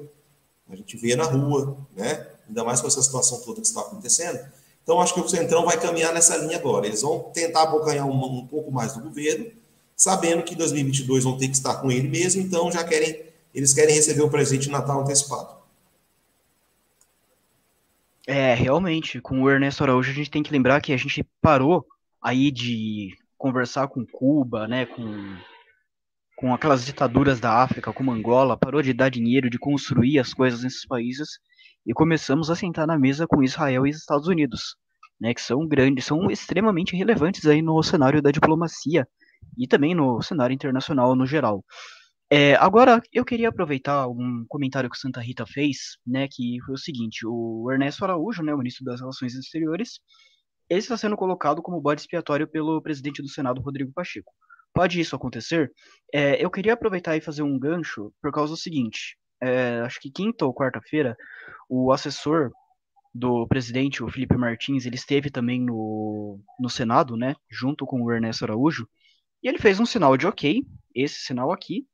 a gente vê na rua, né? ainda mais com essa situação toda que está acontecendo. Então, acho que o Centrão vai caminhar nessa linha agora. Eles vão tentar abocanhar um, um pouco mais do governo, sabendo que em 2022 vão ter que estar com ele mesmo, então já querem, eles querem receber o presente de Natal antecipado.
É, realmente, com o Ernesto Araújo a gente tem que lembrar que a gente parou aí de conversar com Cuba, né, com, com aquelas ditaduras da África, como Angola, parou de dar dinheiro, de construir as coisas nesses países e começamos a sentar na mesa com Israel e Estados Unidos, né, que são grandes, são extremamente relevantes aí no cenário da diplomacia e também no cenário internacional no geral. É, agora, eu queria aproveitar um comentário que Santa Rita fez, né, que foi o seguinte, o Ernesto Araújo, né, o ministro das Relações Exteriores, ele está sendo colocado como bode expiatório pelo presidente do Senado, Rodrigo Pacheco. Pode isso acontecer? É, eu queria aproveitar e fazer um gancho por causa do seguinte, é, acho que quinta ou quarta-feira, o assessor do presidente, o Felipe Martins, ele esteve também no, no Senado, né, junto com o Ernesto Araújo, e ele fez um sinal de ok, esse sinal aqui,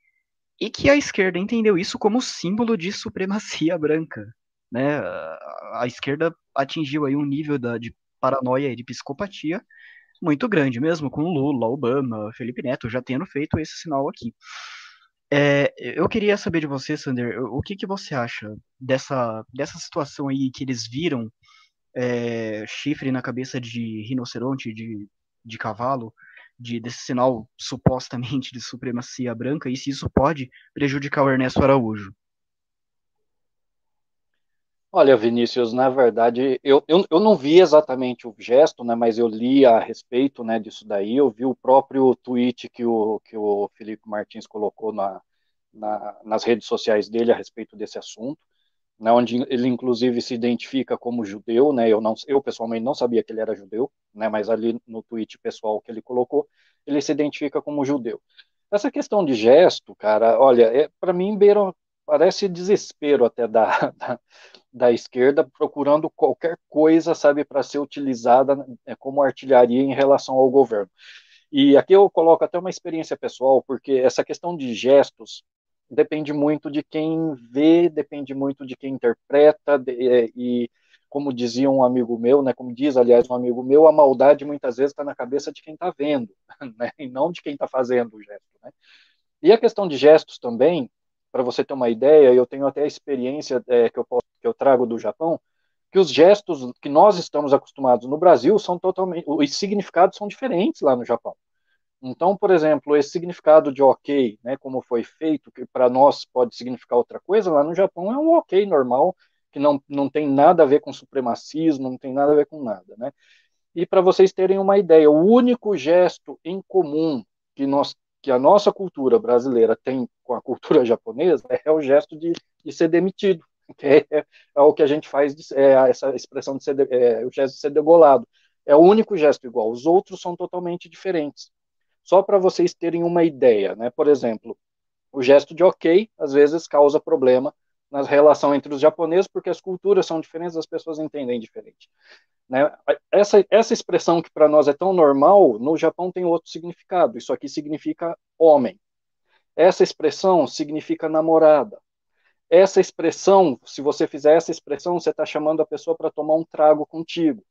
e que a esquerda entendeu isso como símbolo de supremacia branca. Né? A esquerda atingiu aí um nível da, de paranoia de psicopatia muito grande, mesmo com Lula, Obama, Felipe Neto já tendo feito esse sinal aqui. É, eu queria saber de você, Sander, o que, que você acha dessa, dessa situação aí que eles viram é, chifre na cabeça de rinoceronte, de, de cavalo, de, desse sinal supostamente de supremacia branca e se isso pode prejudicar o Ernesto Araújo.
Olha, Vinícius, na verdade, eu, eu, eu não vi exatamente o gesto, né, mas eu li a respeito né, disso daí, eu vi o próprio tweet que o, que o Felipe Martins colocou na, na, nas redes sociais dele a respeito desse assunto, né, onde ele inclusive se identifica como judeu, né, eu, não, eu pessoalmente não sabia que ele era judeu, né, mas ali no tweet pessoal que ele colocou, ele se identifica como judeu. Essa questão de gesto, cara, olha, é, para mim beira, parece desespero até da, da, da, esquerda procurando qualquer coisa, sabe, para ser utilizada é, como artilharia em relação ao governo. E aqui eu coloco até uma experiência pessoal, porque essa questão de gestos depende muito de quem vê, depende muito de quem interpreta, é, e como dizia um amigo meu, né, como diz, aliás, um amigo meu, a maldade muitas vezes está na cabeça de quem está vendo, né, e não de quem está fazendo o gesto. Né. E a questão de gestos também, para você ter uma ideia, eu tenho até a experiência é, que, eu posso, que eu trago do Japão, que os gestos que nós estamos acostumados no Brasil são totalmente, os significados são diferentes lá no Japão. Então, por exemplo, esse significado de ok, né, como foi feito, que para nós pode significar outra coisa, lá no Japão é um ok normal, que não, não tem nada a ver com supremacismo, não tem nada a ver com nada, né? E para vocês terem uma ideia, o único gesto em comum que nós que a nossa cultura brasileira tem com a cultura japonesa é o gesto de, de ser demitido, que é, é, o que a gente faz, de, é essa expressão de ser, é, o gesto de ser degolado. É o único gesto igual, os outros são totalmente diferentes. Só para vocês terem uma ideia, né? Por exemplo, o gesto de ok às vezes causa problema na relação entre os japoneses, porque as culturas são diferentes, as pessoas entendem diferente. Né? Essa, essa expressão que para nós é tão normal, no Japão tem outro significado. Isso aqui significa homem. Essa expressão significa namorada. Essa expressão, se você fizer essa expressão, você está chamando a pessoa para tomar um trago contigo.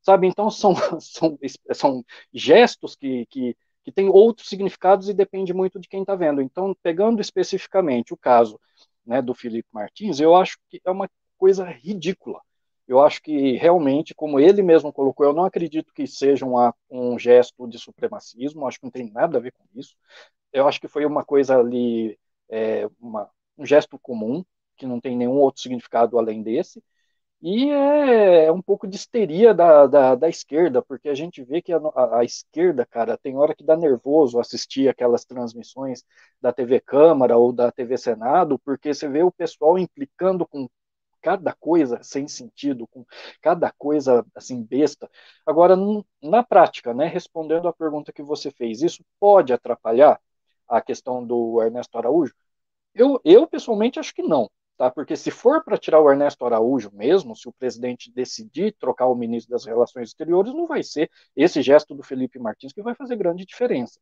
Sabe? Então, são, são, são gestos que, que que tem outros significados e depende muito de quem está vendo. Então, pegando especificamente o caso né, do Felipe Martins, eu acho que é uma coisa ridícula. Eu acho que realmente, como ele mesmo colocou, eu não acredito que seja um, um gesto de supremacismo, acho que não tem nada a ver com isso. Eu acho que foi uma coisa ali, é, uma, um gesto comum, que não tem nenhum outro significado além desse, e é, é um pouco de histeria da, da, da, esquerda, porque a gente vê que a, a, a, esquerda, cara, tem hora que dá nervoso assistir aquelas transmissões da TV Câmara ou da TV Senado, porque você vê o pessoal implicando com cada coisa sem sentido, com cada coisa assim besta. Agora, na prática, né, respondendo à pergunta que você fez, isso pode atrapalhar a questão do Ernesto Araújo? Eu, eu pessoalmente acho que não tá? Porque se for para tirar o Ernesto Araújo mesmo, se o presidente decidir trocar o ministro das Relações Exteriores, não vai ser esse gesto do Felipe Martins que vai fazer grande diferença.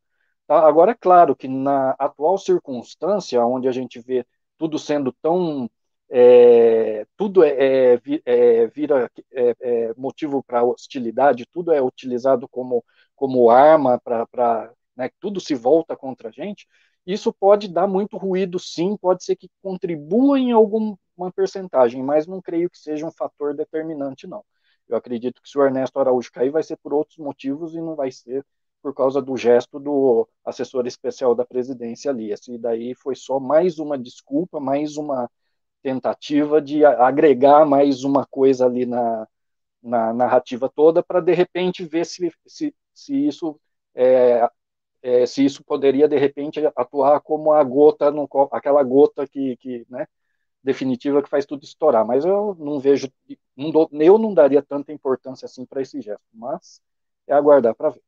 Tá? Agora, é claro que na atual circunstância, onde a gente vê tudo sendo tão é, tudo é, é, é vira é, é, motivo para hostilidade, tudo é utilizado como, como arma para né, tudo se volta contra a gente. Isso pode dar muito ruído, sim, pode ser que contribua em alguma percentagem, mas não creio que seja um fator determinante, não. Eu acredito que se o Ernesto Araújo cair, vai ser por outros motivos e não vai ser por causa do gesto do assessor especial da presidência ali. Esse daí foi só mais uma desculpa, mais uma tentativa de agregar mais uma coisa ali na, na narrativa toda para de repente ver se, se, se isso é, é, se isso poderia de repente atuar como a gota no, aquela gota que, que né, definitiva que faz tudo estourar. Mas eu não vejo, não dou, eu não daria tanta importância assim para esse gesto. Mas é aguardar para ver.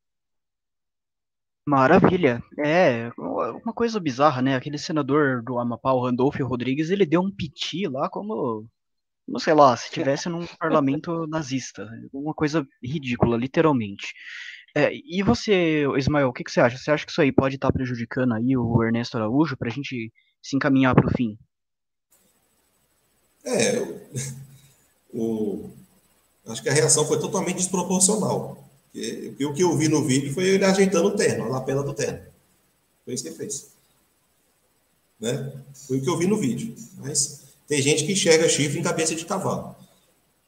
Maravilha. É, uma coisa bizarra, né? Aquele senador do Amapá, o Randolfo Rodrigues, ele deu um piti lá como, não sei lá, se tivesse num parlamento nazista. Uma coisa ridícula, literalmente. É, e você, Ismael, o que, que, você acha? Você acha que isso aí pode estar prejudicando aí o Ernesto Araújo para a gente se encaminhar para o fim?
É, o, acho que a reação foi totalmente desproporcional. Porque o que eu vi no vídeo foi ele ajeitando o terno, a lapela do terno. Foi isso que ele fez. Né? Foi o que eu vi no vídeo. Mas tem gente que enxerga chifre em cabeça de cavalo.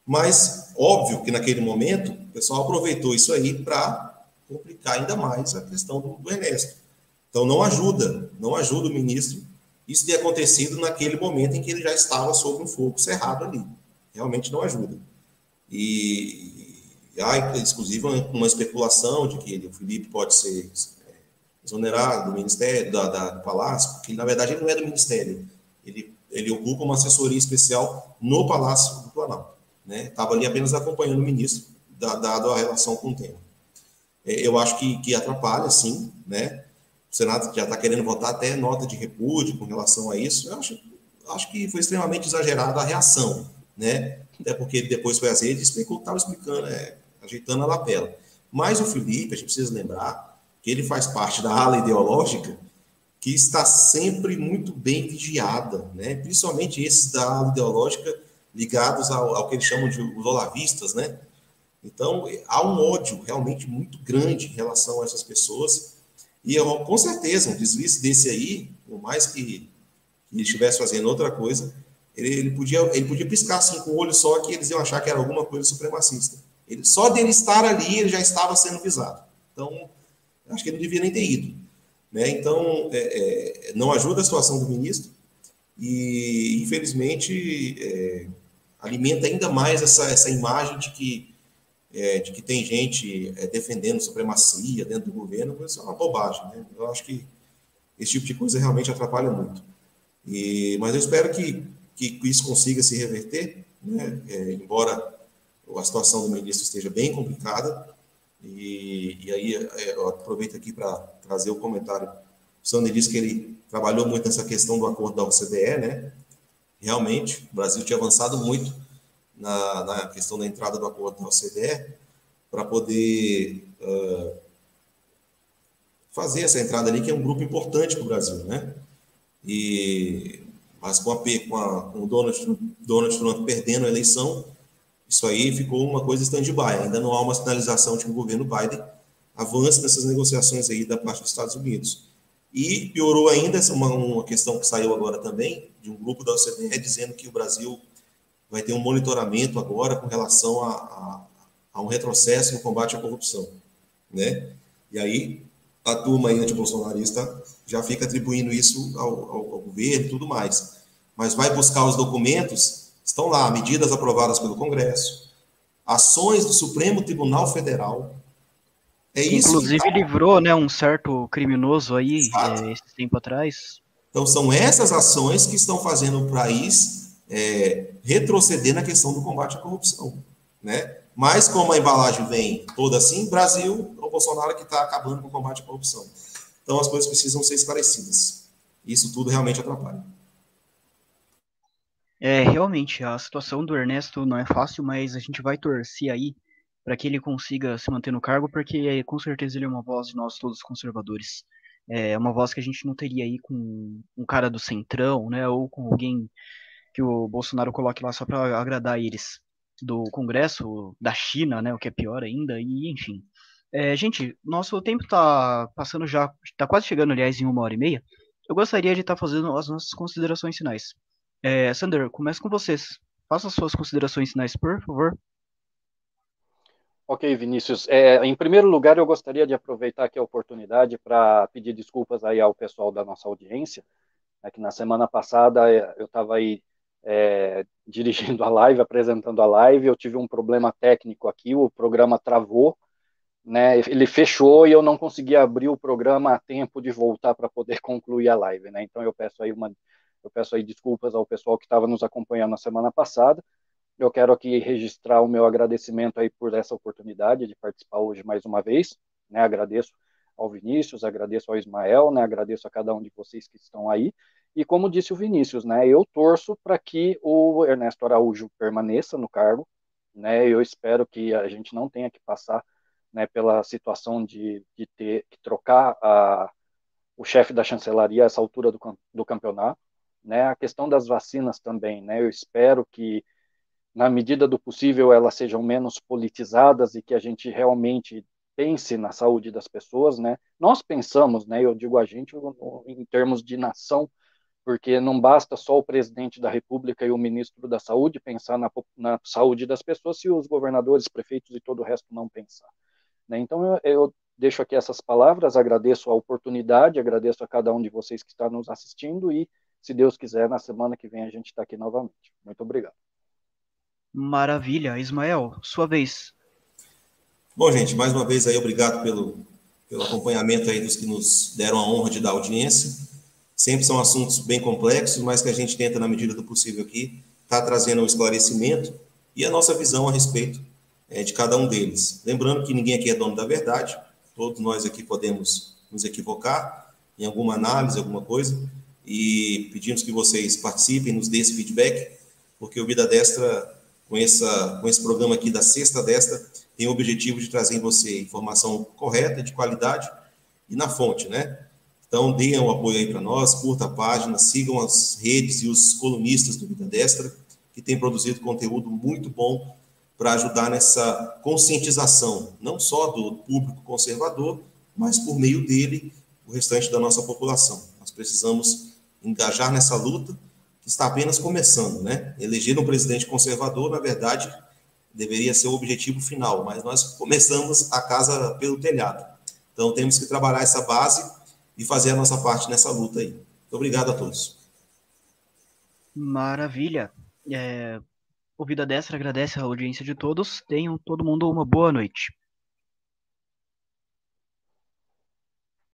Mas, óbvio que naquele momento, o pessoal aproveitou isso aí para complicar ainda mais a questão do, do Ernesto. Então, não ajuda, não ajuda o ministro isso ter acontecido naquele momento em que ele já estava sob um fogo cerrado ali. Realmente não ajuda. E, há, inclusive, uma especulação de que o Felipe pode ser é, exonerado do Ministério, da, da, do Palácio, porque, na verdade, ele não é do Ministério. Ele, ele ocupa uma assessoria especial no Palácio do Planalto. Estava né? ali apenas acompanhando o ministro, dado a relação com o tema. É, eu acho que, que atrapalha, sim, né? O Senado já está querendo votar até nota de repúdio com relação a isso. Eu acho, acho que foi extremamente exagerada a reação, né? Até porque depois foi às redes e estava explicando, é, ajeitando a lapela. Mas o Felipe, a gente precisa lembrar que ele faz parte da ala ideológica que está sempre muito bem vigiada, né? principalmente esses da ala ideológica ligados ao, ao que eles chamam de os olavistas, né? Então, há um ódio realmente muito grande em relação a essas pessoas, e eu, com certeza, um deslize desse aí, por mais que, ele estivesse fazendo outra coisa, ele, ele, podia, ele podia piscar assim com o olho só que eles iam achar que era alguma coisa supremacista. Ele, só dele estar ali, ele já estava sendo visado. Então, acho que ele não devia nem ter ido. Né? Então, é, é, não ajuda a situação do ministro e, infelizmente, é, alimenta ainda mais essa, essa imagem de que, é, de que tem gente é, defendendo supremacia dentro do governo. Isso é uma bobagem. Né? Eu acho que esse tipo de coisa realmente atrapalha muito. E, mas eu espero que, que isso consiga se reverter, né? É, embora a situação do ministro esteja bem complicada. E, e aí é, eu aproveito aqui para trazer o comentário. O Sandro disse que ele trabalhou muito nessa questão do acordo da OCDE, né? Realmente, o Brasil tinha avançado muito na, na questão da entrada do acordo da OCDE para poder uh, fazer essa entrada ali, que é um grupo importante para o Brasil, né? E, mas com, a, com, a, com o Donald, Donald Trump perdendo a eleição, isso aí ficou uma coisa stand-by. Ainda não há uma sinalização de que o governo Biden avance nessas negociações aí da parte dos Estados Unidos. E piorou ainda uma, uma questão que saiu agora também, de um grupo da OCDE dizendo que o Brasil vai ter um monitoramento agora com relação a, a, a um retrocesso no combate à corrupção. Né? E aí a turma aí antibolsonarista já fica atribuindo isso ao, ao, ao governo e tudo mais. Mas vai buscar os documentos Estão lá medidas aprovadas pelo Congresso, ações do Supremo Tribunal Federal.
É isso. Inclusive tá... livrou, né, um certo criminoso aí é, esse tempo atrás.
Então são essas ações que estão fazendo o país é, retroceder na questão do combate à corrupção, né? Mas como a embalagem vem toda assim, Brasil, é o Bolsonaro que está acabando com o combate à corrupção. Então as coisas precisam ser esclarecidas. Isso tudo realmente atrapalha.
É, realmente, a situação do Ernesto não é fácil, mas a gente vai torcer aí para que ele consiga se manter no cargo, porque com certeza ele é uma voz de nós todos conservadores. É uma voz que a gente não teria aí com um cara do Centrão, né, ou com alguém que o Bolsonaro coloque lá só para agradar eles do Congresso, da China, né, o que é pior ainda, e enfim. É, gente, nosso tempo está passando já, está quase chegando, aliás, em uma hora e meia. Eu gostaria de estar tá fazendo as nossas considerações finais. É, Sander, começa com vocês. Faça suas considerações finais, por favor.
Ok, Vinícius. É, em primeiro lugar, eu gostaria de aproveitar aqui a oportunidade para pedir desculpas aí ao pessoal da nossa audiência, é que na semana passada é, eu estava aí é, dirigindo a live, apresentando a live, eu tive um problema técnico aqui, o programa travou, né, ele fechou e eu não consegui abrir o programa a tempo de voltar para poder concluir a live, né, então eu peço aí uma, eu peço aí desculpas ao pessoal que estava nos acompanhando na semana passada, eu quero aqui registrar o meu agradecimento aí por essa oportunidade de participar hoje mais uma vez. Né? Agradeço ao Vinícius, agradeço ao Ismael, né? agradeço a cada um de vocês que estão aí. E como disse o Vinícius, né, eu torço para que o Ernesto Araújo permaneça no cargo. Né? Eu espero que a gente não tenha que passar né, pela situação de, de ter que trocar a, o chefe da chancelaria a essa altura do, do campeonato. Né? A questão das vacinas também, né? Eu espero que na medida do possível, elas sejam menos politizadas e que a gente realmente pense na saúde das pessoas, né? Nós pensamos, né? Eu digo a gente em termos de nação, porque não basta só o presidente da República e o ministro da Saúde pensar na, na saúde das pessoas se os governadores, prefeitos e todo o resto não pensar. Né? Então eu, eu deixo aqui essas palavras, agradeço a oportunidade, agradeço a cada um de vocês que está nos assistindo e, se Deus quiser, na semana que vem a gente está aqui novamente. Muito obrigado.
Maravilha. Ismael, sua vez.
Bom, gente, mais uma vez aí, obrigado pelo, pelo acompanhamento aí dos que nos deram a honra de dar audiência. Sempre são assuntos bem complexos, mas que a gente tenta, na medida do possível aqui, estar tá trazendo um esclarecimento e a nossa visão a respeito é, de cada um deles. Lembrando que ninguém aqui é dono da verdade, todos nós aqui podemos nos equivocar em alguma análise, alguma coisa, e pedimos que vocês participem, nos dê esse feedback, porque o Vida Destra com, essa, com esse programa aqui da Sexta Desta, tem o objetivo de trazer em você informação correta, de qualidade e na fonte, né? Então, deem um apoio aí para nós, curta a página, sigam as redes e os colunistas do Vida Destra, que têm produzido conteúdo muito bom para ajudar nessa conscientização, não só do público conservador, mas por meio dele, o restante da nossa população. Nós precisamos engajar nessa luta está apenas começando, né? Eleger um presidente conservador, na verdade, deveria ser o objetivo final, mas nós começamos a casa pelo telhado. Então temos que trabalhar essa base e fazer a nossa parte nessa luta aí. Muito obrigado a todos.
Maravilha. É, o Vida Destra agradece a audiência de todos. Tenham todo mundo uma boa noite.